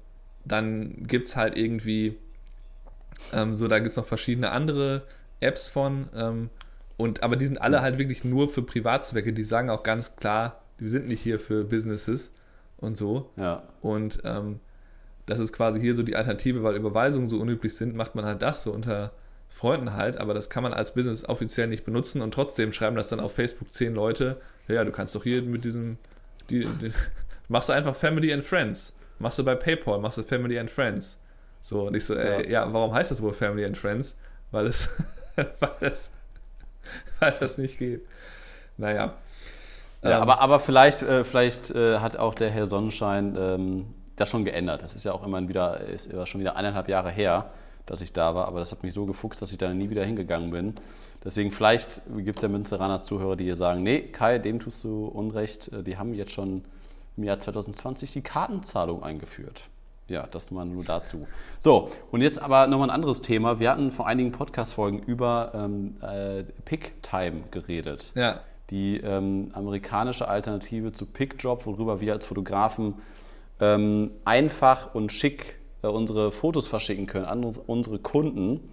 dann gibt es halt irgendwie, ähm, so, da gibt es noch verschiedene andere Apps von, ähm, und, aber die sind alle halt wirklich nur für Privatzwecke, die sagen auch ganz klar, die sind nicht hier für Businesses und so. Ja. Und ähm, das ist quasi hier so die Alternative, weil Überweisungen so unüblich sind, macht man halt das so unter Freunden halt, aber das kann man als Business offiziell nicht benutzen und trotzdem schreiben das dann auf Facebook zehn Leute, ja, du kannst doch hier mit diesem, die, die, machst du einfach Family and Friends, machst du bei PayPal, machst du Family and Friends. So, und ich so, äh, ja. warum heißt das wohl Family and Friends? Weil es, weil es, weil das nicht geht. Naja. Ja, Ähm, aber, aber vielleicht, äh, vielleicht äh, hat auch der Herr Sonnenschein ähm, das schon geändert. Das ist ja auch immerhin wieder, ist ja schon wieder eineinhalb Jahre her, dass ich da war, aber das hat mich so gefuchst, dass ich da nie wieder hingegangen bin. Deswegen vielleicht gibt es ja Münzeraner Zuhörer, die hier sagen, nee, Kai, dem tust du Unrecht, Äh, die haben jetzt schon im Jahr 2020 die Kartenzahlung eingeführt. Ja, das mal nur dazu. So, und jetzt aber nochmal ein anderes Thema. Wir hatten vor einigen Podcast-Folgen über ähm, äh, Pick-Time geredet ja, die ähm, amerikanische Alternative zu PickDrop, worüber wir als Fotografen ähm, einfach und schick äh, unsere Fotos verschicken können an uns, unsere Kunden.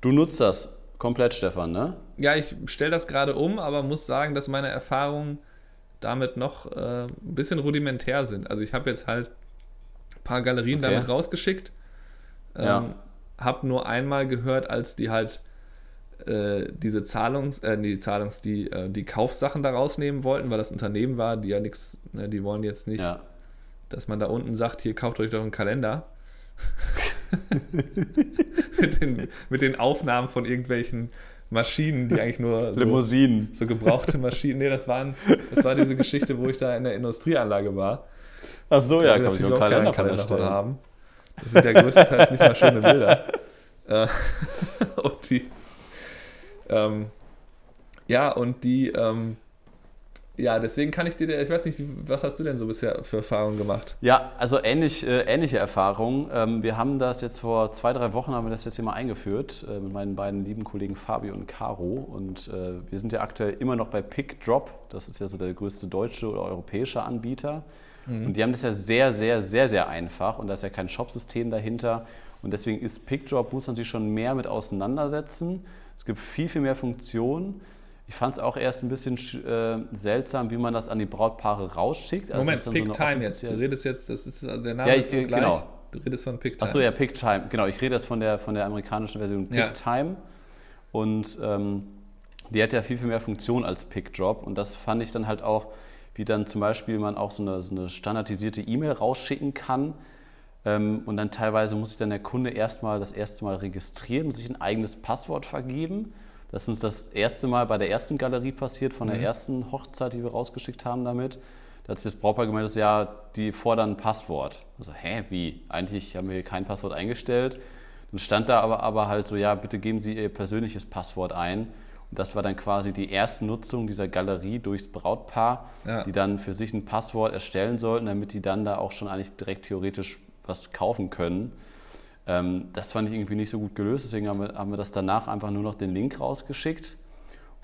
Du nutzt das komplett, Stefan, ne? Ja, ich stelle das gerade um, aber muss sagen, dass meine Erfahrungen damit noch äh, ein bisschen rudimentär sind. Also ich habe jetzt halt ein paar Galerien Okay. damit rausgeschickt. Ähm, Ja. Habe nur einmal gehört, als die halt äh, diese Zahlungs, äh, die Zahlungs, die, äh, die Kaufsachen da rausnehmen wollten, weil das Unternehmen war, die ja nichts, ne, die wollen jetzt nicht, Ja. dass man da unten sagt, hier kauft euch doch einen Kalender. mit, den, mit den Aufnahmen von irgendwelchen Maschinen, die eigentlich nur so, Limousinen. so gebrauchte Maschinen. Nee, das, waren, das war diese Geschichte, wo ich da in der Industrieanlage war. Ach so, ja, Da kann ich einen auch Kalender keinen von Kalender von erstellen. haben. Das sind ja größtenteils nicht mal schöne Bilder. Äh, und die, ähm, ja, und die, ähm, ja, deswegen kann ich dir, ich weiß nicht, was hast du denn so bisher für Erfahrungen gemacht? Ja, also ähnlich, äh, ähnliche Erfahrungen. Ähm, wir haben das jetzt vor zwei, drei Wochen haben wir das jetzt hier mal eingeführt äh, mit meinen beiden lieben Kollegen Fabio und Caro. Und äh, wir sind ja aktuell immer noch bei PickDrop. Das ist ja so der größte deutsche oder europäische Anbieter. Und die haben das ja sehr, sehr, sehr, sehr einfach. Und da ist ja kein Shopsystem dahinter. Und deswegen ist PickDrop, muss man sich schon mehr mit auseinandersetzen. Es gibt viel, viel mehr Funktionen. Ich fand es auch erst ein bisschen sch- äh, seltsam, wie man das an die Brautpaare rausschickt. Also Moment, ist dann so Picktime jetzt. Du redest jetzt, das ist der Name Ja, ist ich- so gleich. genau. Du redest von Picktime. Achso, ja, PickTime. Genau, ich rede jetzt von der, von der amerikanischen Version Ja. PickTime. Und ähm, die hat ja viel, viel mehr Funktion als PickDrop. Und das fand ich dann halt auch, wie dann zum Beispiel man auch so eine, so eine standardisierte E-Mail rausschicken kann. Ähm, und dann teilweise muss sich dann der Kunde erstmal das erste Mal registrieren sich ein eigenes Passwort vergeben. Das ist uns das erste Mal bei der ersten Galerie passiert, von der ersten Hochzeit, die wir rausgeschickt haben damit. Da hat sich das Brautpaar gemeldet, ja, die fordern ein Passwort. Also, hä, wie? Eigentlich haben wir hier kein Passwort eingestellt. Dann stand da aber, aber halt so, ja, bitte geben Sie Ihr persönliches Passwort ein. Und das war dann quasi die erste Nutzung dieser Galerie durchs Brautpaar, Ja. die dann für sich ein Passwort erstellen sollten, damit die dann da auch schon eigentlich direkt theoretisch was kaufen können. Ähm, das fand ich irgendwie nicht so gut gelöst, deswegen haben wir, haben wir das danach einfach nur noch den Link rausgeschickt.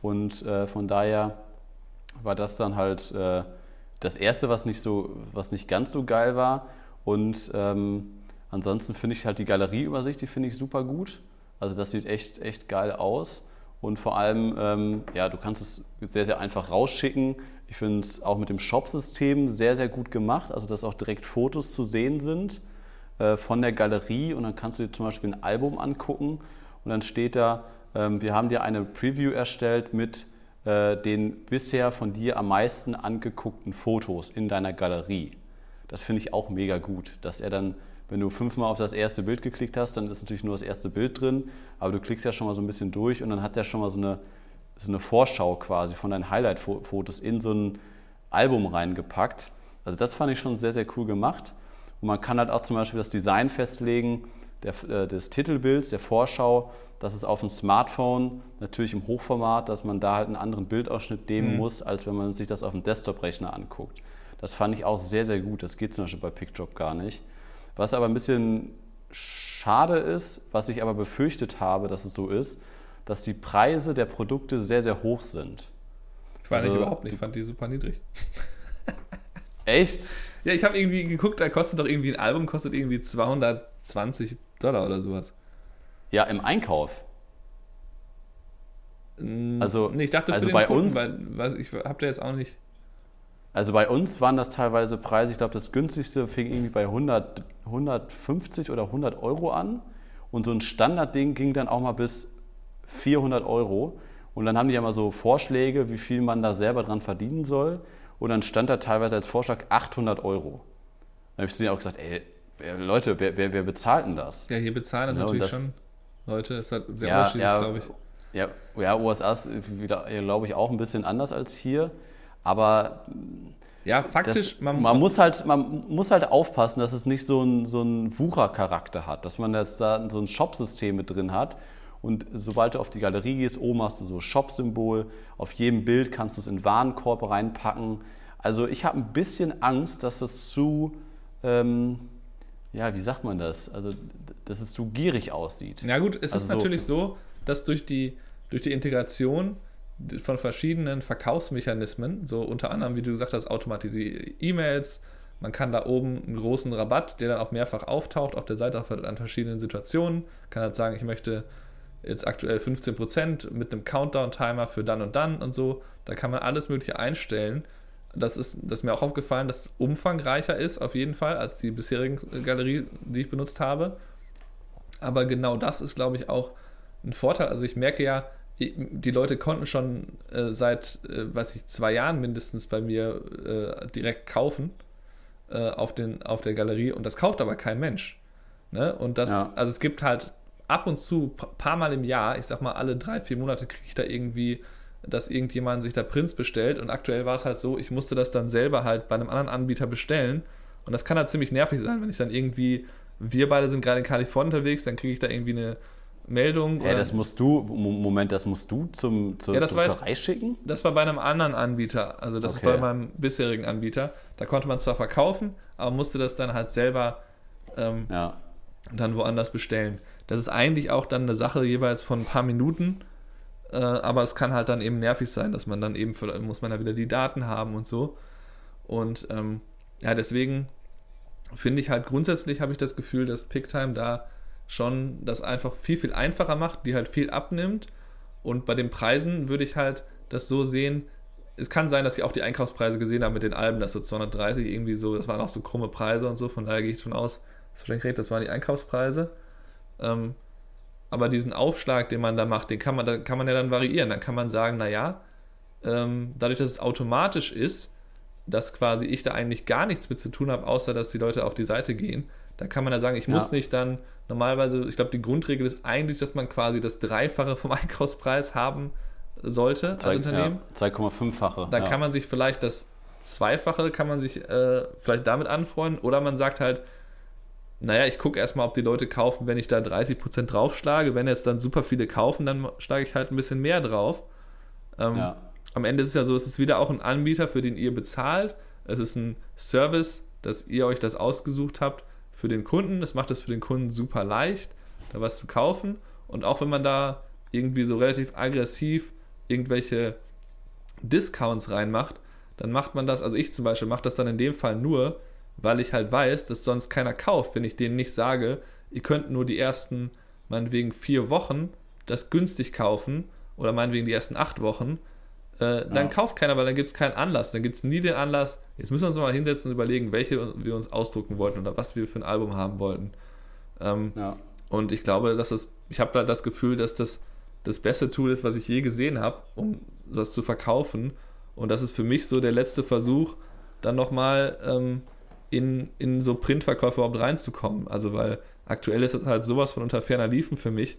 Und äh, von daher war das dann halt äh, das erste, was nicht so, was nicht ganz so geil war. Und ähm, ansonsten finde ich halt die Galerieübersicht, die finde ich super gut. Also das sieht echt, echt geil aus. Und vor allem, ähm, ja, du kannst es sehr, sehr einfach rausschicken. Ich finde es auch mit dem Shop-System sehr, sehr gut gemacht. Also dass auch direkt Fotos zu sehen sind äh, von der Galerie und dann kannst du dir zum Beispiel ein Album angucken und dann steht da, ähm, wir haben dir eine Preview erstellt mit äh, den bisher von dir am meisten angeguckten Fotos in deiner Galerie. Das finde ich auch mega gut, dass er dann, wenn du fünfmal auf das erste Bild geklickt hast, dann ist natürlich nur das erste Bild drin, aber du klickst ja schon mal so ein bisschen durch und dann hat der schon mal so eine, so eine Vorschau quasi von deinen Highlight-Fotos in so ein Album reingepackt. Also das fand ich schon sehr, sehr cool gemacht. Und man kann halt auch zum Beispiel das Design festlegen der, äh, des Titelbilds, der Vorschau. Das ist auf dem Smartphone natürlich im Hochformat, dass man da halt einen anderen Bildausschnitt nehmen muss, als wenn man sich das auf dem Desktop-Rechner anguckt. Das fand ich auch sehr, sehr gut. Das geht zum Beispiel bei PickDrop gar nicht. Was aber ein bisschen schade ist, was ich aber befürchtet habe, dass es so ist, dass die Preise der Produkte sehr, sehr hoch sind. Ich fand also, ich überhaupt nicht, ich fand die super niedrig. Echt? Ja, ich habe irgendwie geguckt, da kostet doch irgendwie ein Album, kostet irgendwie 220 Dollar oder sowas. Ja, im Einkauf. Also, nee, ich dachte also bei Kunden, uns, weil, ich habe da jetzt auch nicht. Also bei uns waren das teilweise Preise, ich glaube, das günstigste fing irgendwie bei 100, 150 oder 100 Euro an. Und so ein Standardding ging dann auch mal bis 400 Euro. Und dann haben die ja mal so Vorschläge, wie viel man da selber dran verdienen soll. Und dann stand da teilweise als Vorschlag 800 Euro. Dann habe ich zu denen auch gesagt, ey, Leute, wer, wer, wer bezahlt denn das? Ja, hier bezahlen das ja, natürlich das, schon Leute. Ist halt sehr ja, unterschiedlich, ja, glaube ich. Ja, ja, USA ist wieder, glaube ich, auch ein bisschen anders als hier. Aber ja, faktisch, das, man, man, muss halt, man muss halt aufpassen, dass es nicht so einen so Wuchercharakter hat, dass man jetzt da so ein Shop-System mit drin hat. Und sobald du auf die Galerie gehst, oben hast du so Shop-Symbol, auf jedem Bild kannst du es in Warenkorb reinpacken. Also ich habe ein bisschen Angst, dass das zu, ähm, ja, wie sagt man das? Also, dass es zu gierig aussieht. Ja gut, es also ist natürlich so, dass durch die, durch die Integration von verschiedenen Verkaufsmechanismen, so unter anderem, wie du gesagt hast, automatisierte E-Mails. Man kann da oben einen großen Rabatt, der dann auch mehrfach auftaucht auf der Seite an verschiedenen Situationen. Kann halt sagen, ich möchte jetzt aktuell 15% mit einem Countdown-Timer für dann und dann und so. Da kann man alles Mögliche einstellen. Das ist, das ist mir auch aufgefallen, dass es umfangreicher ist, auf jeden Fall, als die bisherigen Galerie, die ich benutzt habe. Aber genau das ist, glaube ich, auch ein Vorteil. Also ich merke ja, die Leute konnten schon äh, seit, äh, weiß ich, zwei Jahren mindestens bei mir äh, direkt kaufen äh, auf, den, auf der Galerie und das kauft aber kein Mensch. Ne? Und das, ja. also es gibt halt ab und zu, paar Mal im Jahr, ich sag mal alle drei, vier Monate kriege ich da irgendwie, dass irgendjemand sich da Prinz bestellt und aktuell war es halt so, ich musste das dann selber halt bei einem anderen Anbieter bestellen und das kann halt ziemlich nervig sein, wenn ich dann irgendwie, wir beide sind gerade in Kalifornien unterwegs, dann kriege ich da irgendwie eine Meldung. Ja, das musst du, Moment, das musst du zum, zur ja, das Druckerei jetzt, schicken? Das war bei einem anderen Anbieter, also das okay. ist bei meinem bisherigen Anbieter. Da konnte man zwar verkaufen, aber musste das dann halt selber ähm, ja. dann woanders bestellen. Das ist eigentlich auch dann eine Sache jeweils von ein paar Minuten, äh, aber es kann halt dann eben nervig sein, dass man dann eben, für, muss man da wieder die Daten haben und so. Und ähm, ja, deswegen finde ich halt grundsätzlich habe ich das Gefühl, dass Picktime da schon das einfach viel, viel einfacher macht, die halt viel abnimmt. Und bei den Preisen würde ich halt das so sehen, es kann sein, dass sie auch die Einkaufspreise gesehen haben mit den Alben, dass so 230 irgendwie so, das waren auch so krumme Preise und so, von daher gehe ich davon aus, dass wahrscheinlich recht, das waren die Einkaufspreise. Ähm, aber diesen Aufschlag, den man da macht, den kann man, da kann man ja dann variieren. Dann kann man sagen, naja, ähm, dadurch, dass es automatisch ist, dass quasi ich da eigentlich gar nichts mit zu tun habe, außer dass die Leute auf die Seite gehen, da kann man ja sagen, ich ja. muss nicht dann normalerweise, ich glaube, die Grundregel ist eigentlich, dass man quasi das Dreifache vom Einkaufspreis haben sollte Zwei, als Unternehmen. Ja, 2,5-fache. Dann ja. kann man sich vielleicht das Zweifache, kann man sich äh, vielleicht damit anfreunden oder man sagt halt, naja, ich gucke erstmal, ob die Leute kaufen, wenn ich da 30% draufschlage. Wenn jetzt dann super viele kaufen, dann schlage ich halt ein bisschen mehr drauf. Ähm, ja. Am Ende ist es ja so, es ist wieder auch ein Anbieter, für den ihr bezahlt. Es ist ein Service, dass ihr euch das ausgesucht habt für den Kunden. Es macht es für den Kunden super leicht, da was zu kaufen. Und auch wenn man da irgendwie so relativ aggressiv irgendwelche Discounts reinmacht, dann macht man das, also ich zum Beispiel mache das dann in dem Fall nur, weil ich halt weiß, dass sonst keiner kauft, wenn ich denen nicht sage, ihr könnt nur die ersten, meinetwegen vier Wochen das günstig kaufen oder meinetwegen die ersten acht Wochen, äh, dann ja. kauft keiner, weil dann gibt es keinen Anlass. Dann gibt es nie den Anlass, jetzt müssen wir uns mal hinsetzen und überlegen, welche wir uns ausdrucken wollten oder was wir für ein Album haben wollten. Ähm, ja. Und ich glaube, dass das, ich habe da das Gefühl, dass das das beste Tool ist, was ich je gesehen habe, um das zu verkaufen. Und das ist für mich so der letzte Versuch, dann nochmal ähm, in, in so Printverkäufe überhaupt reinzukommen. Also, weil aktuell ist das halt sowas von unter ferner Liefen für mich.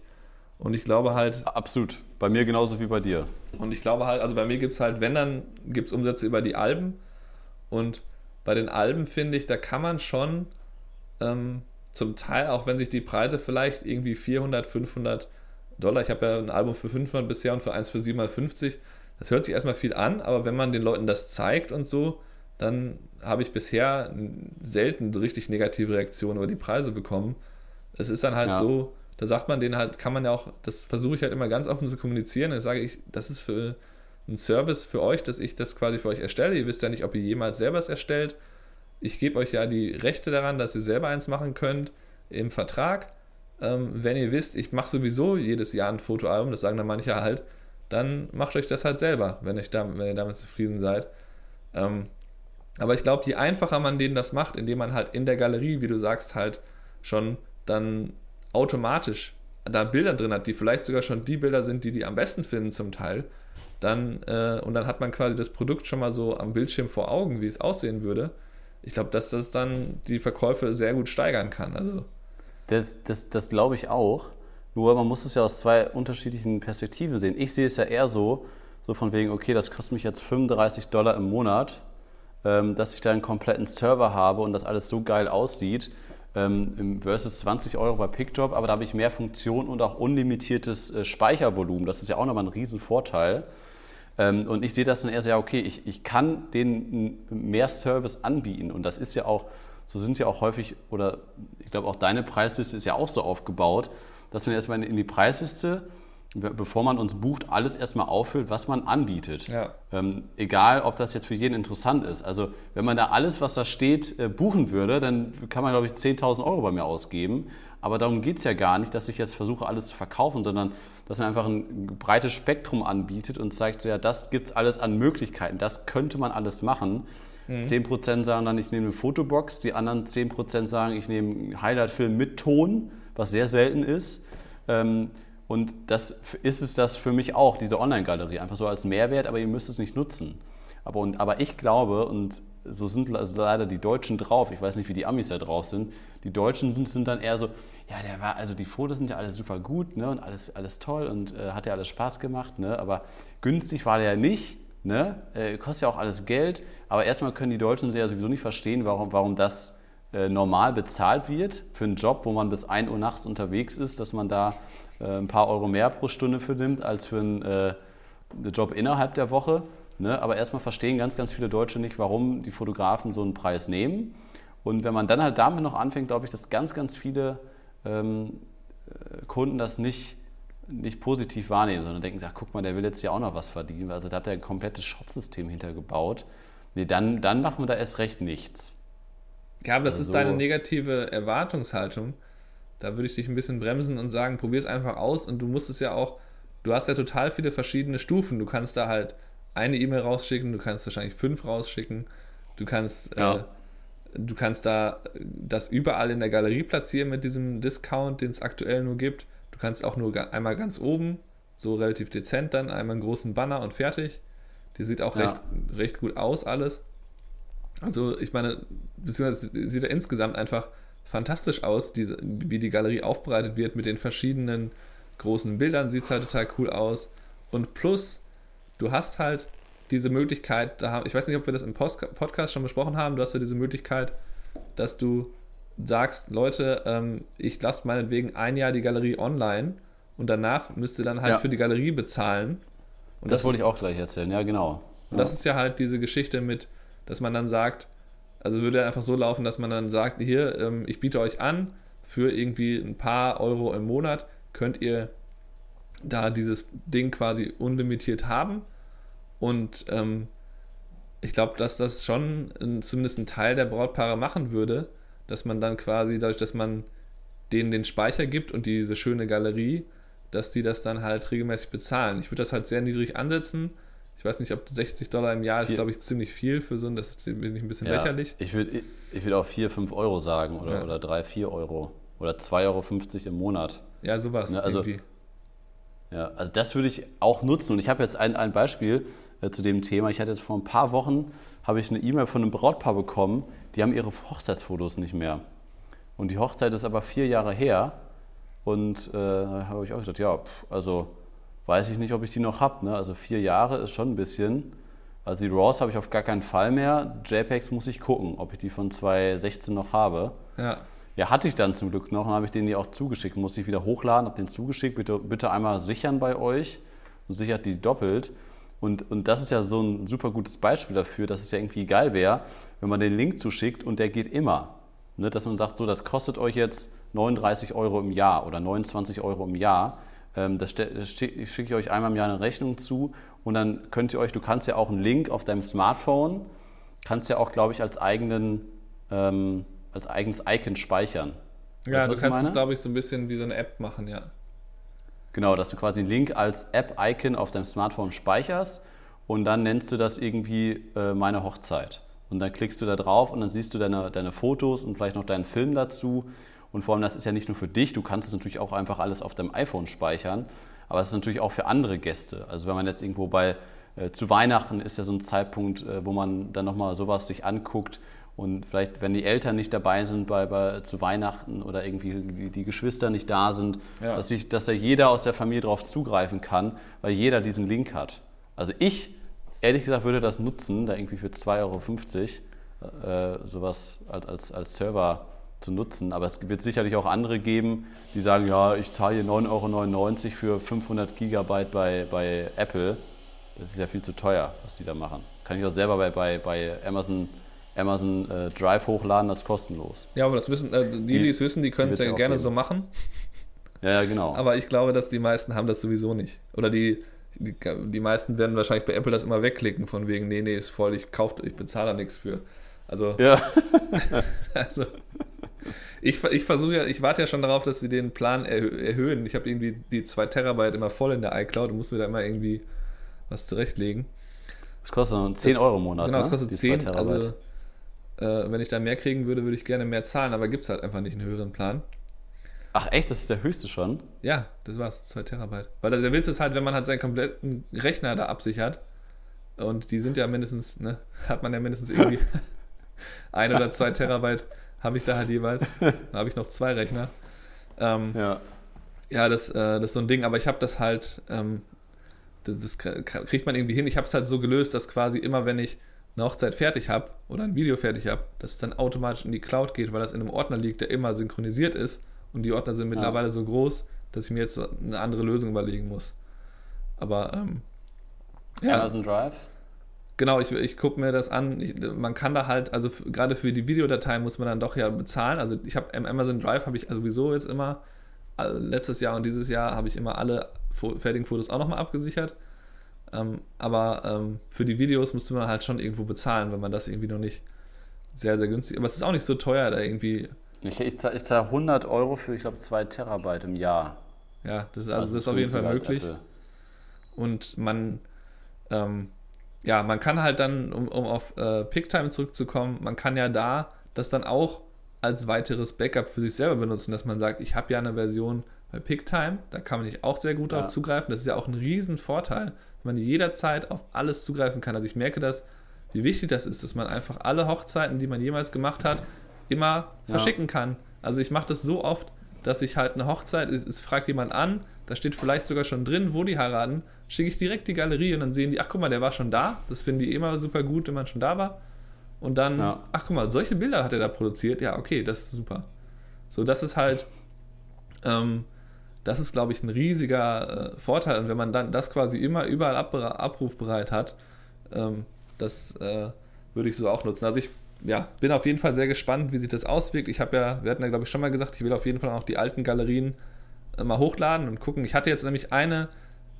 Und ich glaube halt. Absolut. Bei mir genauso wie bei dir. Und ich glaube halt, also bei mir gibt es halt, wenn dann, gibt es Umsätze über die Alben. Und bei den Alben finde ich, da kann man schon ähm, zum Teil, auch wenn sich die Preise vielleicht irgendwie 400, 500 Dollar, ich habe ja ein Album für 500 bisher und für eins für 750, das hört sich erstmal viel an, aber wenn man den Leuten das zeigt und so, dann habe ich bisher selten richtig negative Reaktionen über die Preise bekommen. Es ist dann halt Ja. so, da sagt man denen halt, kann man ja auch, das versuche ich halt immer ganz offen zu kommunizieren. Dann sage ich, das ist für ein Service für euch, dass ich das quasi für euch erstelle. Ihr wisst ja nicht, ob ihr jemals selber es erstellt. Ich gebe euch ja die Rechte daran, dass ihr selber eins machen könnt im Vertrag. Ähm, wenn ihr wisst, ich mache sowieso jedes Jahr ein Fotoalbum, das sagen dann manche halt, dann macht euch das halt selber, wenn, ich da, wenn ihr damit zufrieden seid. Ähm, aber ich glaube, je einfacher man denen das macht, indem man halt in der Galerie, wie du sagst, halt schon dann automatisch da Bilder drin hat, die vielleicht sogar schon die Bilder sind, die die am besten finden zum Teil, dann äh, und dann hat man quasi das Produkt schon mal so am Bildschirm vor Augen, wie es aussehen würde. Ich glaube, dass das dann die Verkäufe sehr gut steigern kann. Also Das, das, das glaube ich auch. Nur man muss es ja aus zwei unterschiedlichen Perspektiven sehen. Ich sehe es ja eher so, so von wegen, okay, das kostet mich jetzt 35 Dollar im Monat, dass ich da einen kompletten Server habe und das alles so geil aussieht, ähm, versus 20 Euro bei PickDrop, aber da habe ich mehr Funktion und auch unlimitiertes äh, Speichervolumen. Das ist ja auch nochmal ein Riesenvorteil. Ähm, und ich sehe das dann eher so, ja, okay, ich, ich kann denen mehr Service anbieten. Und das ist ja auch, so sind ja auch häufig, oder ich glaube auch deine Preisliste ist ja auch so aufgebaut, dass man erstmal in die Preisliste, bevor man uns bucht, alles erstmal auffüllt, was man anbietet. Ja. Ähm, egal, ob das jetzt für jeden interessant ist. Also wenn man da alles, was da steht, äh, buchen würde, dann kann man, glaube ich, 10.000 Euro bei mir ausgeben. Aber darum geht es ja gar nicht, dass ich jetzt versuche, alles zu verkaufen, sondern dass man einfach ein breites Spektrum anbietet und zeigt, so, ja, das gibt es alles an Möglichkeiten, das könnte man alles machen. 10% sagen dann, ich nehme eine Fotobox, die anderen 10% sagen, ich nehme einen Highlight-Film mit Ton, was sehr selten ist. Ähm, und das ist es das für mich auch, diese Online-Galerie, einfach so als Mehrwert, aber ihr müsst es nicht nutzen. Aber, und, aber ich glaube, und so sind also leider die Deutschen drauf, ich weiß nicht, wie die Amis da drauf sind, die Deutschen sind, sind dann eher so, ja, der war, also die Fotos sind ja alle super gut ne, und alles, alles toll und äh, hat ja alles Spaß gemacht, ne, aber günstig war der ja nicht, ne, äh, kostet ja auch alles Geld, aber erstmal können die Deutschen ja sowieso nicht verstehen, warum, warum das äh, normal bezahlt wird für einen Job, wo man bis 1 Uhr nachts unterwegs ist, dass man da ein paar Euro mehr pro Stunde für nimmt als für einen äh, Job innerhalb der Woche. Ne? Aber erstmal verstehen ganz, ganz viele Deutsche nicht, warum die Fotografen so einen Preis nehmen. Und wenn man dann halt damit noch anfängt, glaube ich, dass ganz, ganz viele ähm, äh, Kunden das nicht, nicht positiv wahrnehmen, sondern denken, ach, guck mal, der will jetzt ja auch noch was verdienen. Also da hat er ein komplettes Shopsystem hintergebaut. Nee, dann, dann macht man da erst recht nichts. Ja, aber das Also ist deine negative Erwartungshaltung. Da würde ich dich ein bisschen bremsen und sagen, probier es einfach aus und du musst es ja auch, du hast ja total viele verschiedene Stufen. Du kannst da halt eine E-Mail rausschicken, du kannst wahrscheinlich fünf rausschicken, du kannst, Ja. äh, du kannst da das überall in der Galerie platzieren mit diesem Discount, den es aktuell nur gibt. Du kannst auch nur einmal ganz oben, so relativ dezent dann, einmal einen großen Banner und fertig. Die sieht auch Ja. recht, recht gut aus, alles. Also ich meine, beziehungsweise sieht er insgesamt einfach fantastisch aus, diese, wie die Galerie aufbereitet wird mit den verschiedenen großen Bildern, sieht es halt total cool aus. Und plus, du hast halt diese Möglichkeit, da haben, ich weiß nicht, ob wir das im Post Podcast schon besprochen haben, du hast ja diese Möglichkeit, dass du sagst, Leute, ähm, ich lasse meinetwegen ein Jahr die Galerie online und danach müsst ihr dann halt Ja. für die Galerie bezahlen. Und Das, ist- wollte ich auch gleich erzählen, ja, genau. und das ist ja halt diese Geschichte mit, dass man dann sagt, also würde einfach so laufen, dass man dann sagt, hier, ähm, ich biete euch an, für irgendwie ein paar Euro im Monat könnt ihr da dieses Ding quasi unlimitiert haben. Und ähm, ich glaube, dass das schon ein, zumindest ein Teil der Brautpaare machen würde, dass man dann quasi, dadurch, dass man denen den Speicher gibt und diese schöne Galerie, dass die das dann halt regelmäßig bezahlen. Ich würde das halt sehr niedrig ansetzen. Ich weiß nicht, ob 60 Dollar im Jahr ist, glaube ich, ziemlich viel für so ein, das bin ich ein bisschen Ja, lächerlich. Ich würde ich, würd auch 4, 5 Euro sagen oder, Ja. oder 3, 4 Euro oder 2,50 Euro im Monat. Ja, sowas Ne, also- irgendwie. Ja, also das würde ich auch nutzen. Und ich habe jetzt ein, ein Beispiel äh, zu dem Thema. Ich hatte jetzt vor ein paar Wochen habe ich eine E-Mail von einem Brautpaar bekommen, die haben ihre Hochzeitsfotos nicht mehr. Und die Hochzeit ist aber vier Jahre her. Und äh, da habe ich auch gesagt, ja, pf, also weiß ich nicht, ob ich die noch habe. Ne? Also vier Jahre ist schon ein bisschen. Also die RAWs habe ich auf gar keinen Fall mehr. JPEGs muss ich gucken, ob ich die von 2016 noch habe. Ja, Ja, hatte ich dann zum Glück noch und habe ich denen die auch zugeschickt. Musste ich wieder hochladen, habe den zugeschickt. Bitte, bitte einmal sichern bei euch und sichert die doppelt. Und, und das ist ja so ein super gutes Beispiel dafür, dass es ja irgendwie geil wäre, wenn man den Link zuschickt und der geht immer. Ne, dass man sagt, so, das kostet euch jetzt 39 Euro im Jahr oder 29 Euro im Jahr. Ähm, das, das schicke ich euch einmal im Jahr eine Rechnung zu und dann könnt ihr euch, du kannst ja auch einen Link auf deinem Smartphone, kannst ja auch, glaube ich, als eigenen, ähm, als eigenes Icon speichern. Ja, weißt, du kannst es, glaube ich, so ein bisschen wie so eine App machen, ja. Genau, dass du quasi einen Link als App-Icon auf deinem Smartphone speicherst und dann nennst du das irgendwie äh, meine Hochzeit. Und dann klickst du da drauf und dann siehst du deine, deine Fotos und vielleicht noch deinen Film dazu. Und vor allem, das ist ja nicht nur für dich, du kannst es natürlich auch einfach alles auf deinem iPhone speichern, aber es ist natürlich auch für andere Gäste. Also wenn man jetzt irgendwo bei äh, zu Weihnachten ist ja so ein Zeitpunkt, äh, wo man dann nochmal sowas sich anguckt und vielleicht, wenn die Eltern nicht dabei sind bei, bei zu Weihnachten oder irgendwie die, die Geschwister nicht da sind, ja. dass, sich, dass da jeder aus der Familie darauf zugreifen kann, weil jeder diesen Link hat. Also ich ehrlich gesagt würde das nutzen, da irgendwie für 2,50 Euro äh, sowas als, als, als Server zu nutzen. Aber es wird sicherlich auch andere geben, die sagen, ja, ich zahle hier 9,99 Euro für 500 Gigabyte bei, bei Apple. Das ist ja viel zu teuer, was die da machen. Kann ich auch selber bei, bei, bei Amazon, Amazon äh, Drive hochladen, das ist kostenlos. Ja, aber das wissen, äh, die, die es wissen, die können es ja gerne geben. so machen. Ja, ja, genau. Aber ich glaube, dass die meisten haben das sowieso nicht. Oder die, die, die meisten werden wahrscheinlich bei Apple das immer wegklicken, von wegen, nee, nee, ist voll, ich kaufe, ich bezahle da nichts für. Also, ja. also ich, ich versuche ja, ich warte ja schon darauf, dass sie den Plan erhö erhöhen. Ich habe irgendwie die 2 Terabyte immer voll in der iCloud und muss mir da immer irgendwie was zurechtlegen. Das kostet nur 10 das, Euro im Monat. Genau, das ne? kostet 10. Also, äh, wenn ich da mehr kriegen würde, würde ich gerne mehr zahlen, aber gibt es halt einfach nicht einen höheren Plan. Ach echt, das ist der höchste schon? Ja, das war's, 2 Terabyte. Weil der Witz ist halt, wenn man halt seinen kompletten Rechner da absichert, und die sind ja mindestens, ne, hat man ja mindestens irgendwie ein oder zwei Terabyte habe ich da halt jeweils. Da habe ich noch zwei Rechner. Ähm, ja. Ja, das, äh, das ist so ein Ding, aber ich habe das halt, ähm, das, das, kriegt man irgendwie hin. Ich habe es halt so gelöst, dass quasi immer, wenn ich eine Hochzeit fertig habe oder ein Video fertig habe, dass es dann automatisch in die Cloud geht, weil das in einem Ordner liegt, der immer synchronisiert ist. Und die Ordner sind mittlerweile ja. so groß, dass ich mir jetzt eine andere Lösung überlegen muss. Aber ähm, ja. Amazon Drive? Genau, ich, ich gucke mir das an. Ich, man kann da halt, also gerade für die Videodateien muss man dann doch ja bezahlen. Also ich habe Amazon Drive habe ich sowieso jetzt immer, letztes Jahr und dieses Jahr habe ich immer alle fertigen Fotos auch nochmal abgesichert. Ähm, aber ähm, für die Videos musste man halt schon irgendwo bezahlen, wenn man das irgendwie noch nicht sehr, sehr günstig. Aber es ist auch nicht so teuer, da irgendwie ich, ich zahle zahl 100 Euro für, ich glaube, 2 Terabyte im Jahr. Ja, das ist, also, also das ist auf jeden Fall möglich. Und man, ähm, ja, man kann halt dann, um, um auf äh, Picktime zurückzukommen, man kann ja da das dann auch als weiteres Backup für sich selber benutzen, dass man sagt, ich habe ja eine Version bei Picktime, da kann man nicht auch sehr gut ja. darauf zugreifen. Das ist ja auch ein Riesenvorteil, wenn man jederzeit auf alles zugreifen kann. Also ich merke das, wie wichtig das ist, dass man einfach alle Hochzeiten, die man jemals gemacht hat, immer verschicken ja. kann. Also ich mache das so oft, dass ich halt eine Hochzeit, es, es fragt jemand an, da steht vielleicht sogar schon drin, wo die heiraten, schicke ich direkt die Galerie und dann sehen die, ach guck mal, der war schon da. Das finden die immer super gut, wenn man schon da war. Und dann, ja. ach guck mal, solche Bilder hat er da produziert. Ja, okay, das ist super. So, das ist halt, ähm, das ist, glaube ich, ein riesiger äh, Vorteil. Und wenn man dann das quasi immer überall abrufbereit hat, ähm, das äh, würde ich so auch nutzen. Also ich ja, bin auf jeden Fall sehr gespannt, wie sich das auswirkt. Ich habe ja, wir hatten ja, glaube ich, schon mal gesagt, ich will auf jeden Fall auch die alten Galerien äh, mal hochladen und gucken. Ich hatte jetzt nämlich eine,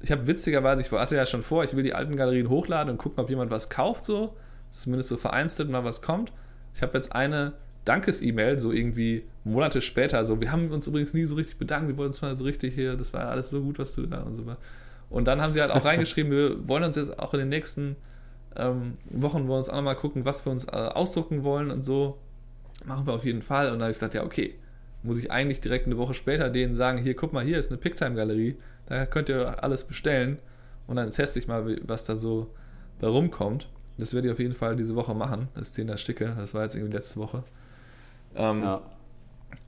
ich habe witzigerweise, ich hatte ja schon vor, ich will die alten Galerien hochladen und gucken, ob jemand was kauft, so. Zumindest so vereinzelt mal was kommt. Ich habe jetzt eine Dankes-E-Mail, so irgendwie Monate später, so, wir haben uns übrigens nie so richtig bedankt, wir wollten uns mal so richtig hier, das war alles so gut, was du da und so. Und dann haben sie halt auch reingeschrieben, wir wollen uns jetzt auch in den nächsten ähm, Wochen wollen uns auch nochmal gucken, was wir uns äh, ausdrucken wollen und so. Machen wir auf jeden Fall. Und dann habe ich gesagt, ja, okay, muss ich eigentlich direkt eine Woche später denen sagen, hier, guck mal, hier ist eine Picktime-Galerie, da könnt ihr alles bestellen. Und dann teste ich mal, was da so da rumkommt. Das werde ich auf jeden Fall diese Woche machen, ich denen das sticke. Das war jetzt irgendwie letzte Woche. Ähm, ja.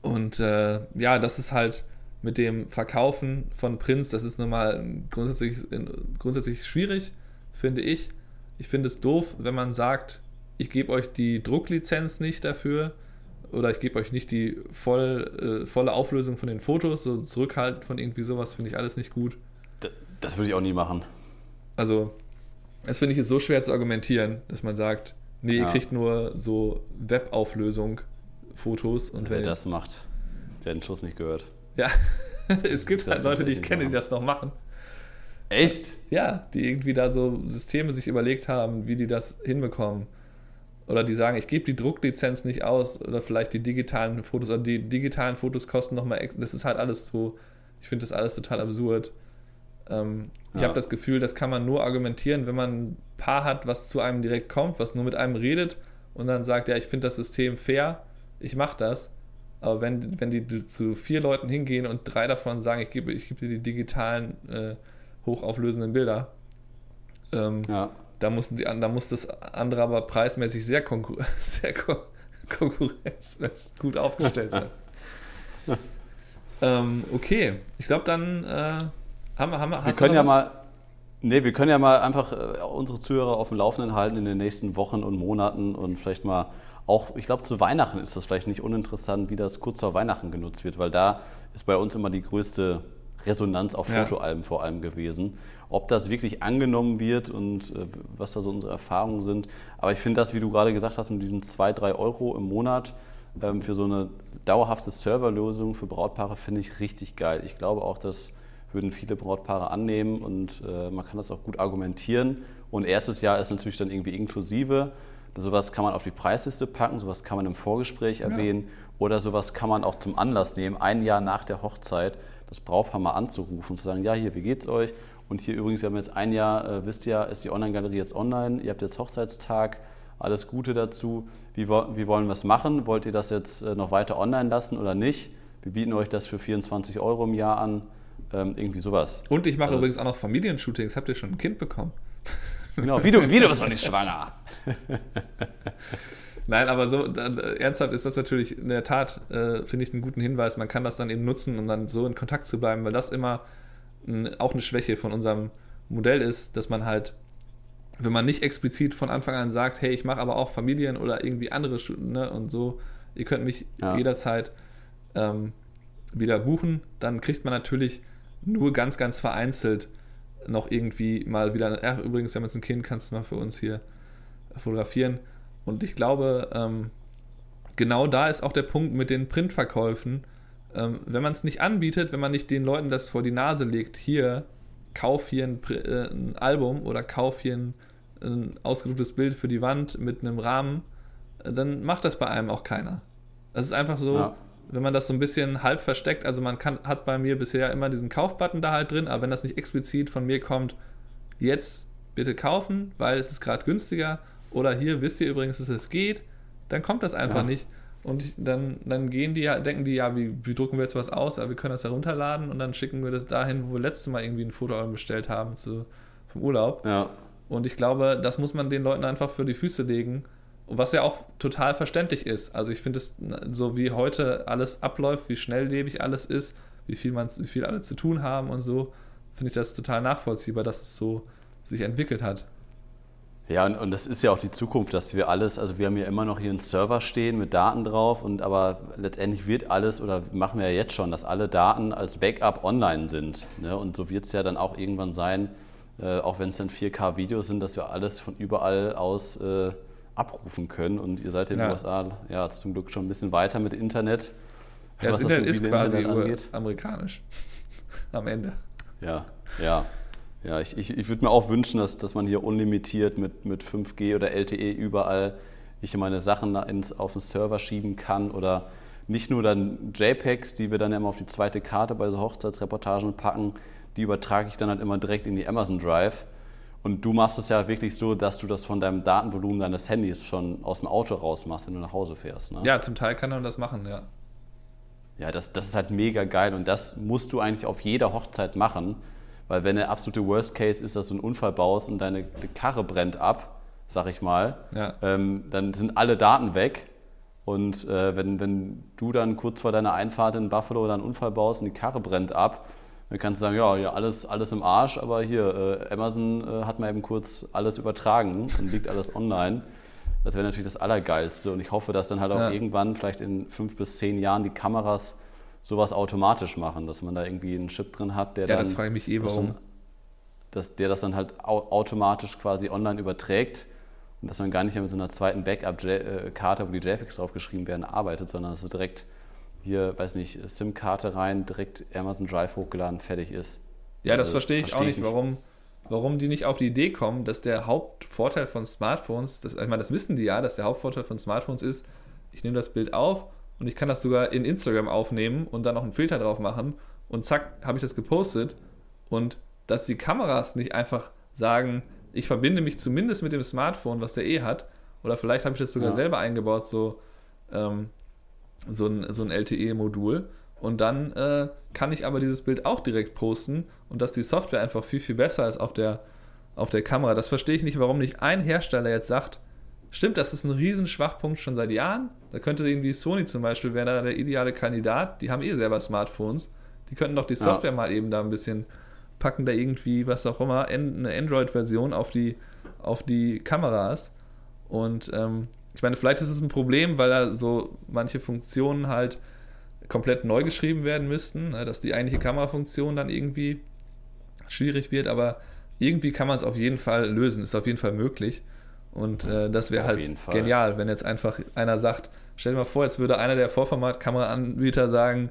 Und äh, ja, das ist halt mit dem Verkaufen von Prints, das ist nochmal grundsätzlich, grundsätzlich schwierig, finde ich. Ich finde es doof, wenn man sagt, ich gebe euch die Drucklizenz nicht dafür oder ich gebe euch nicht die voll, äh, volle Auflösung von den Fotos, so zurückhalten von irgendwie sowas finde ich alles nicht gut. Das würde ich auch nie machen. Also, das finde ich ist so schwer zu argumentieren, dass man sagt, nee, ja. ihr kriegt nur so Webauflösung Fotos und wer das macht. Der hat den Schuss nicht gehört. Ja, es gibt halt Leute, die ich kenne, die das noch machen. Echt? Ja, die irgendwie da so Systeme sich überlegt haben, wie die das hinbekommen. Oder die sagen, ich gebe die Drucklizenz nicht aus oder vielleicht die digitalen Fotos oder die digitalen Fotos kosten nochmal extra. Das ist halt alles so, ich finde das alles total absurd. Ähm, ja. Ich habe das Gefühl, das kann man nur argumentieren, wenn man ein Paar hat, was zu einem direkt kommt, was nur mit einem redet und dann sagt, ja, ich finde das System fair, ich mache das. Aber wenn, wenn die zu vier Leuten hingehen und drei davon sagen, ich gebe, ich gebe dir die digitalen äh, hochauflösenden Bilder. Ähm, ja. Da, mussten die, da muss das andere aber preismäßig sehr, konkur sehr kon konkurrenz gut aufgestellt sein. ähm, okay, ich glaube, dann äh, haben, haben, wir. Wir können ja mal. Nee, wir können ja mal einfach äh, unsere Zuhörer auf dem Laufenden halten in den nächsten Wochen und Monaten und vielleicht mal auch, ich glaube, zu Weihnachten ist das vielleicht nicht uninteressant, wie das kurz vor Weihnachten genutzt wird, weil da ist bei uns immer die größte Resonanz auf Fotoalben ja. vor allem gewesen. Ob das wirklich angenommen wird und äh, was da so unsere Erfahrungen sind. Aber ich finde das, wie du gerade gesagt hast, mit diesen 2, 3 Euro im Monat ähm, für so eine dauerhafte Serverlösung für Brautpaare finde ich richtig geil. Ich glaube auch, das würden viele Brautpaare annehmen und äh, man kann das auch gut argumentieren. Und erstes Jahr ist natürlich dann irgendwie inklusive. Sowas kann man auf die Preisliste packen, sowas kann man im Vorgespräch erwähnen ja. oder sowas kann man auch zum Anlass nehmen, ein Jahr nach der Hochzeit das Brautpaar mal anzurufen und zu sagen, ja, hier, wie geht's euch? Und hier übrigens, wir haben jetzt ein Jahr, äh, wisst ihr, ist die Online-Galerie jetzt online, ihr habt jetzt Hochzeitstag, alles Gute dazu. Wie, wie wollen wir es machen? Wollt ihr das jetzt äh, noch weiter online lassen oder nicht? Wir bieten euch das für 24 Euro im Jahr an, ähm, irgendwie sowas. Und ich mache also, übrigens auch noch Familienshootings. Habt ihr schon ein Kind bekommen? Genau, wie du, wie du bist noch nicht schwanger. Nein, aber so da, ernsthaft ist das natürlich in der Tat, äh, finde ich, einen guten Hinweis. Man kann das dann eben nutzen, um dann so in Kontakt zu bleiben, weil das immer auch eine Schwäche von unserem Modell ist, dass man halt, wenn man nicht explizit von Anfang an sagt, hey, ich mache aber auch Familien oder irgendwie andere ne, und so, ihr könnt mich ja. jederzeit ähm, wieder buchen, dann kriegt man natürlich nur ganz, ganz vereinzelt noch irgendwie mal wieder, ach, übrigens, wir haben jetzt ein Kind, kannst du mal für uns hier fotografieren. Und ich glaube, ähm, genau da ist auch der Punkt mit den Printverkäufen. Ähm, wenn man es nicht anbietet, wenn man nicht den Leuten das vor die Nase legt, hier, kauf hier ein, äh, ein Album oder kauf hier ein, ein ausgedrucktes Bild für die Wand mit einem Rahmen, äh, dann macht das bei einem auch keiner. Das ist einfach so, ja. wenn man das so ein bisschen halb versteckt, also man kann, hat bei mir bisher immer diesen Kaufbutton da halt drin, aber wenn das nicht explizit von mir kommt, jetzt bitte kaufen, weil es ist gerade günstiger, oder hier wisst ihr übrigens, dass es geht, dann kommt das einfach ja. nicht. Und dann, dann gehen die ja, denken die, ja, wie, wie drucken wir jetzt was aus, aber wir können das herunterladen und dann schicken wir das dahin, wo wir letztes Mal irgendwie ein Foto bestellt haben zu, vom Urlaub. Ja. Und ich glaube, das muss man den Leuten einfach für die Füße legen. Was ja auch total verständlich ist. Also ich finde es, so wie heute alles abläuft, wie schnelllebig alles ist, wie viel, man, wie viel alle zu tun haben und so, finde ich das total nachvollziehbar, dass es so sich entwickelt hat. Ja, und, und das ist ja auch die Zukunft, dass wir alles, also wir haben ja immer noch hier einen Server stehen mit Daten drauf und aber letztendlich wird alles oder machen wir ja jetzt schon, dass alle Daten als Backup online sind. Ne? Und so wird es ja dann auch irgendwann sein, äh, auch wenn es dann 4K-Videos sind, dass wir alles von überall aus äh, abrufen können. Und ihr seid in den ja. USA ja zum Glück schon ein bisschen weiter mit Internet. Ja, das Internet das ist quasi Internet amerikanisch am Ende. Ja, ja. Ja, ich, ich, ich würde mir auch wünschen, dass, dass man hier unlimitiert mit, mit 5G oder LTE überall ich meine Sachen ins, auf den Server schieben kann oder nicht nur dann JPEGs, die wir dann immer auf die zweite Karte bei so Hochzeitsreportagen packen, die übertrage ich dann halt immer direkt in die Amazon Drive. Und du machst es ja wirklich so, dass du das von deinem Datenvolumen deines Handys schon aus dem Auto raus machst, wenn du nach Hause fährst. Ne? Ja, zum Teil kann man das machen, ja. Ja, das, das ist halt mega geil und das musst du eigentlich auf jeder Hochzeit machen weil wenn der absolute Worst Case ist, dass du einen Unfall baust und deine Karre brennt ab, sag ich mal, ja. ähm, dann sind alle Daten weg. Und äh, wenn, wenn du dann kurz vor deiner Einfahrt in Buffalo oder einen Unfall baust und die Karre brennt ab, dann kannst du sagen, ja, ja alles, alles im Arsch, aber hier, äh, Amazon äh, hat mal eben kurz alles übertragen und liegt alles online. Das wäre natürlich das Allergeilste. Und ich hoffe, dass dann halt auch ja. irgendwann, vielleicht in fünf bis zehn Jahren, die Kameras sowas automatisch machen, dass man da irgendwie einen Chip drin hat, der ja, dann. das frage ich mich eh, warum. Dass der das dann halt automatisch quasi online überträgt und dass man gar nicht mehr mit so einer zweiten Backup-Karte, wo die JPEGs draufgeschrieben werden, arbeitet, sondern dass es direkt hier, weiß nicht, SIM-Karte rein, direkt Amazon Drive hochgeladen, fertig ist. Ja, das also, verstehe ich versteh auch nicht, nicht, warum, warum die nicht auf die Idee kommen, dass der Hauptvorteil von Smartphones, das, ich meine, das wissen die ja, dass der Hauptvorteil von Smartphones ist, ich nehme das Bild auf und ich kann das sogar in Instagram aufnehmen und dann noch einen Filter drauf machen und zack, habe ich das gepostet und dass die Kameras nicht einfach sagen, ich verbinde mich zumindest mit dem Smartphone, was der eh hat, oder vielleicht habe ich das sogar ja. selber eingebaut, so, ähm, so ein, so ein LTE-Modul. Und dann äh, kann ich aber dieses Bild auch direkt posten und dass die Software einfach viel, viel besser ist auf der, auf der Kamera. Das verstehe ich nicht, warum nicht ein Hersteller jetzt sagt, stimmt, das ist ein Riesenschwachpunkt schon seit Jahren. Da könnte irgendwie Sony zum Beispiel, wäre da der ideale Kandidat. Die haben eh selber Smartphones. Die könnten doch die Software ja. mal eben da ein bisschen packen, da irgendwie, was auch immer, eine Android-Version auf die, auf die Kameras. Und ähm, ich meine, vielleicht ist es ein Problem, weil da so manche Funktionen halt komplett neu geschrieben werden müssten, ne, dass die eigentliche Kamerafunktion dann irgendwie schwierig wird, aber irgendwie kann man es auf jeden Fall lösen, ist auf jeden Fall möglich. Und äh, das wäre halt genial, wenn jetzt einfach einer sagt, stell dir mal vor, jetzt würde einer der Vorformat-Kameraanbieter sagen,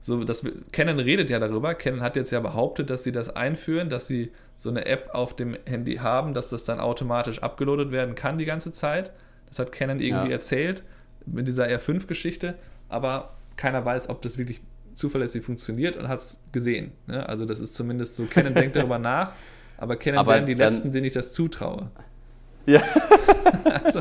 so, das, Canon redet ja darüber. Canon hat jetzt ja behauptet, dass sie das einführen, dass sie so eine App auf dem Handy haben, dass das dann automatisch abgeloadet werden kann die ganze Zeit. Das hat Canon irgendwie ja. erzählt mit dieser R5-Geschichte, aber keiner weiß, ob das wirklich zuverlässig funktioniert und hat es gesehen. Ne? Also das ist zumindest so, Canon denkt darüber nach, aber Canon aber werden die Letzten, denen ich das zutraue. Ja. also.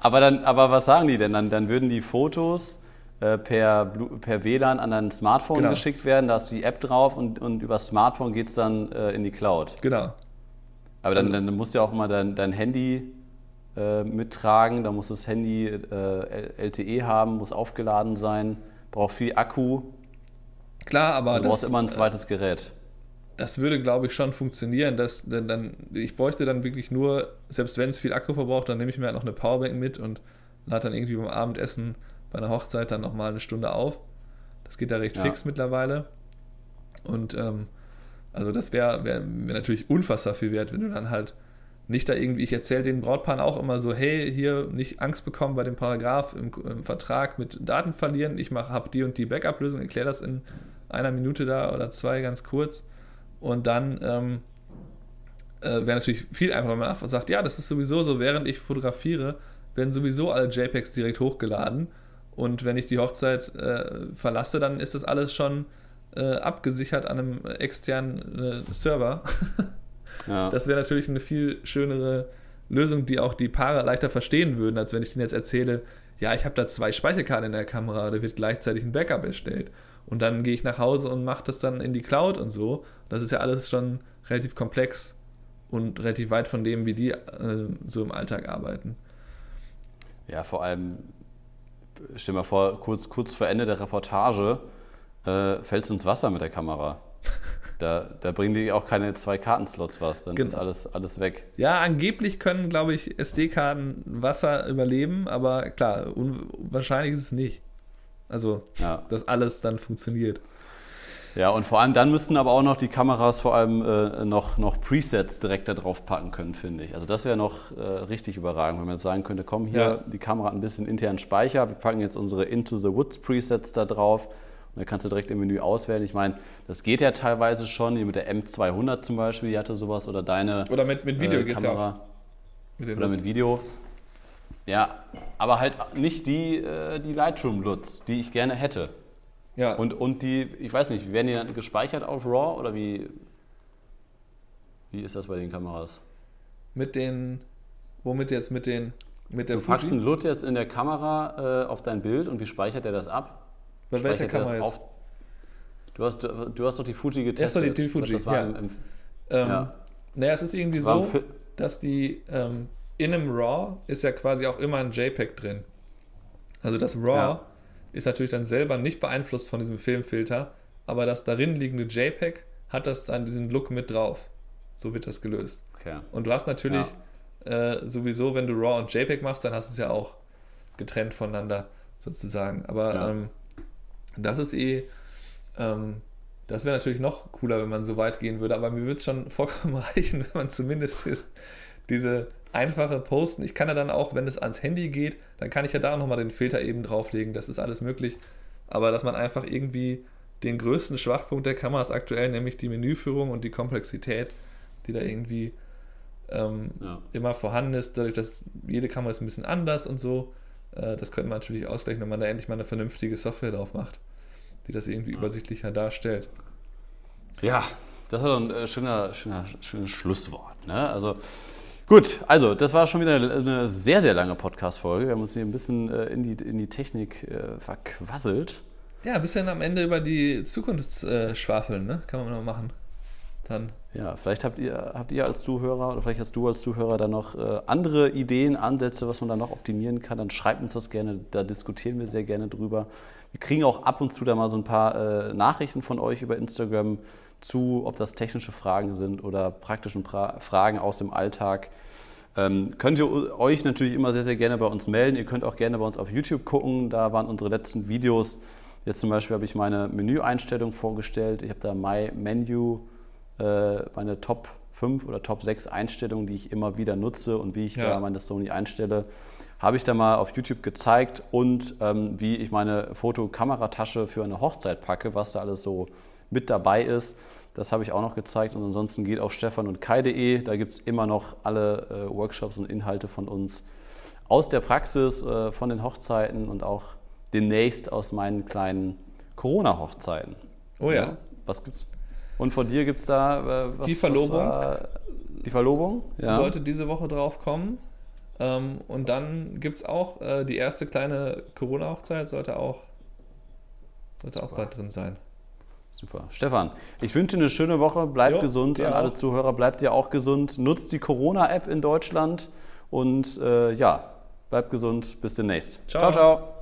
aber, dann, aber was sagen die denn? Dann, dann würden die Fotos äh, per, per WLAN an dein Smartphone genau. geschickt werden, da hast du die App drauf und, und über das Smartphone geht es dann äh, in die Cloud. Genau. Aber dann, also, dann musst du ja auch mal dein, dein Handy äh, mittragen, da muss das Handy äh, LTE haben, muss aufgeladen sein, braucht viel Akku. Klar, aber du brauchst immer ein zweites Gerät. Das würde, glaube ich, schon funktionieren. Dass, denn dann, ich bräuchte dann wirklich nur, selbst wenn es viel Akku verbraucht, dann nehme ich mir halt noch eine Powerbank mit und lade dann irgendwie beim Abendessen bei einer Hochzeit dann nochmal eine Stunde auf. Das geht da recht ja. fix mittlerweile. Und ähm, also das wäre wär, wär natürlich unfassbar viel wert, wenn du dann halt nicht da irgendwie, ich erzähle den Brautpaaren auch immer so, hey, hier nicht Angst bekommen bei dem Paragraph im, im Vertrag mit Daten verlieren. Ich habe die und die Backup-Lösung, erkläre das in einer Minute da oder zwei ganz kurz. Und dann ähm, äh, wäre natürlich viel einfacher, wenn man einfach sagt, ja, das ist sowieso so, während ich fotografiere, werden sowieso alle JPEGs direkt hochgeladen und wenn ich die Hochzeit äh, verlasse, dann ist das alles schon äh, abgesichert an einem externen äh, Server. ja. Das wäre natürlich eine viel schönere Lösung, die auch die Paare leichter verstehen würden, als wenn ich denen jetzt erzähle, ja, ich habe da zwei Speicherkarten in der Kamera, da wird gleichzeitig ein Backup erstellt. Und dann gehe ich nach Hause und mache das dann in die Cloud und so. Das ist ja alles schon relativ komplex und relativ weit von dem, wie die äh, so im Alltag arbeiten. Ja, vor allem stell mal vor, kurz, kurz vor Ende der Reportage äh, fällst du ins Wasser mit der Kamera. Da, da bringen die auch keine zwei Kartenslots was, dann genau. ist alles, alles weg. Ja, angeblich können, glaube ich, SD-Karten Wasser überleben, aber klar, wahrscheinlich ist es nicht. Also, ja. dass alles dann funktioniert. Ja, und vor allem dann müssten aber auch noch die Kameras vor allem äh, noch, noch Presets direkt da drauf packen können, finde ich. Also das wäre noch äh, richtig überragend, wenn man jetzt sagen könnte, komm hier, ja. die Kamera hat ein bisschen internen Speicher, wir packen jetzt unsere Into the Woods Presets da drauf und dann kannst du direkt im Menü auswählen. Ich meine, das geht ja teilweise schon, hier mit der M200 zum Beispiel, die hatte sowas oder deine Oder mit, mit Video äh, geht es ja. Mit oder mit Video. Ja, aber halt nicht die, äh, die Lightroom-Lutz, die ich gerne hätte. Ja. Und, und die, ich weiß nicht, werden die dann gespeichert auf RAW oder wie, wie ist das bei den Kameras? Mit den, womit jetzt mit den, mit der Du packst einen LUT jetzt in der Kamera äh, auf dein Bild und wie speichert der das ab? Bei welcher Kamera jetzt? Auf, du, hast, du, du hast doch die Fuji getestet. Ja, die, die Fuji, das war ja. Im, im, ähm, ja. Naja, es ist irgendwie so, dass die ähm, in einem RAW ist ja quasi auch immer ein JPEG drin. Also das RAW ja ist natürlich dann selber nicht beeinflusst von diesem Filmfilter, aber das darin liegende JPEG hat das dann diesen Look mit drauf. So wird das gelöst. Okay. Und du hast natürlich ja. äh, sowieso, wenn du RAW und JPEG machst, dann hast du es ja auch getrennt voneinander sozusagen. Aber ja. ähm, das ist eh, ähm, das wäre natürlich noch cooler, wenn man so weit gehen würde, aber mir würde es schon vollkommen reichen, wenn man zumindest diese einfache Posten. Ich kann ja dann auch, wenn es ans Handy geht, dann kann ich ja da nochmal den Filter eben drauflegen. Das ist alles möglich. aber dass man einfach irgendwie den größten Schwachpunkt der Kameras aktuell, nämlich die Menüführung und die Komplexität, die da irgendwie ähm, ja. immer vorhanden ist, dadurch, dass jede Kamera ist ein bisschen anders und so. Äh, das könnte man natürlich ausgleichen, wenn man da endlich mal eine vernünftige Software drauf macht, die das irgendwie ja. übersichtlicher darstellt. Ja, das war doch ein äh, schöner, schöner, schönes Schlusswort. Ne? Also gut, also das war schon wieder eine sehr, sehr lange Podcast-Folge. Wir haben uns hier ein bisschen äh, in, die, in die Technik äh, verquasselt. Ja, ein bisschen am Ende über die Zukunft äh, schwafeln, ne? Kann man mal machen. Dann. Ja, vielleicht habt ihr, habt ihr als Zuhörer oder vielleicht hast du als Zuhörer da noch äh, andere Ideen, Ansätze, was man da noch optimieren kann, dann schreibt uns das gerne, da diskutieren wir sehr gerne drüber. Wir kriegen auch ab und zu da mal so ein paar äh, Nachrichten von euch über Instagram zu, ob das technische Fragen sind oder praktischen pra Fragen aus dem Alltag. Ähm, könnt ihr euch natürlich immer sehr, sehr gerne bei uns melden. Ihr könnt auch gerne bei uns auf YouTube gucken. Da waren unsere letzten Videos. Jetzt zum Beispiel habe ich meine Menüeinstellung vorgestellt. Ich habe da My Menu, äh, meine Top 5 oder Top 6 Einstellungen, die ich immer wieder nutze und wie ich ja. da meine Sony einstelle, habe ich da mal auf YouTube gezeigt und ähm, wie ich meine Fotokameratasche für eine Hochzeit packe, was da alles so mit dabei ist. Das habe ich auch noch gezeigt und ansonsten geht auf stefan und kai.de. Da gibt es immer noch alle äh, Workshops und Inhalte von uns aus der Praxis, äh, von den Hochzeiten und auch demnächst aus meinen kleinen Corona-Hochzeiten. Oh ja. ja. Was gibt's? Und von dir gibt es da äh, was, Die Verlobung. Was die Verlobung? Ja. Sollte diese Woche drauf kommen. Ähm, und dann gibt es auch äh, die erste kleine Corona-Hochzeit, sollte auch, sollte auch bald drin sein. Super. Stefan, ich wünsche dir eine schöne Woche. Bleib jo, gesund an alle. Zuhörer. Bleibt ihr auch gesund. Nutzt die Corona-App in Deutschland. Und äh, ja, bleibt gesund. Bis demnächst. ciao. ciao. ciao.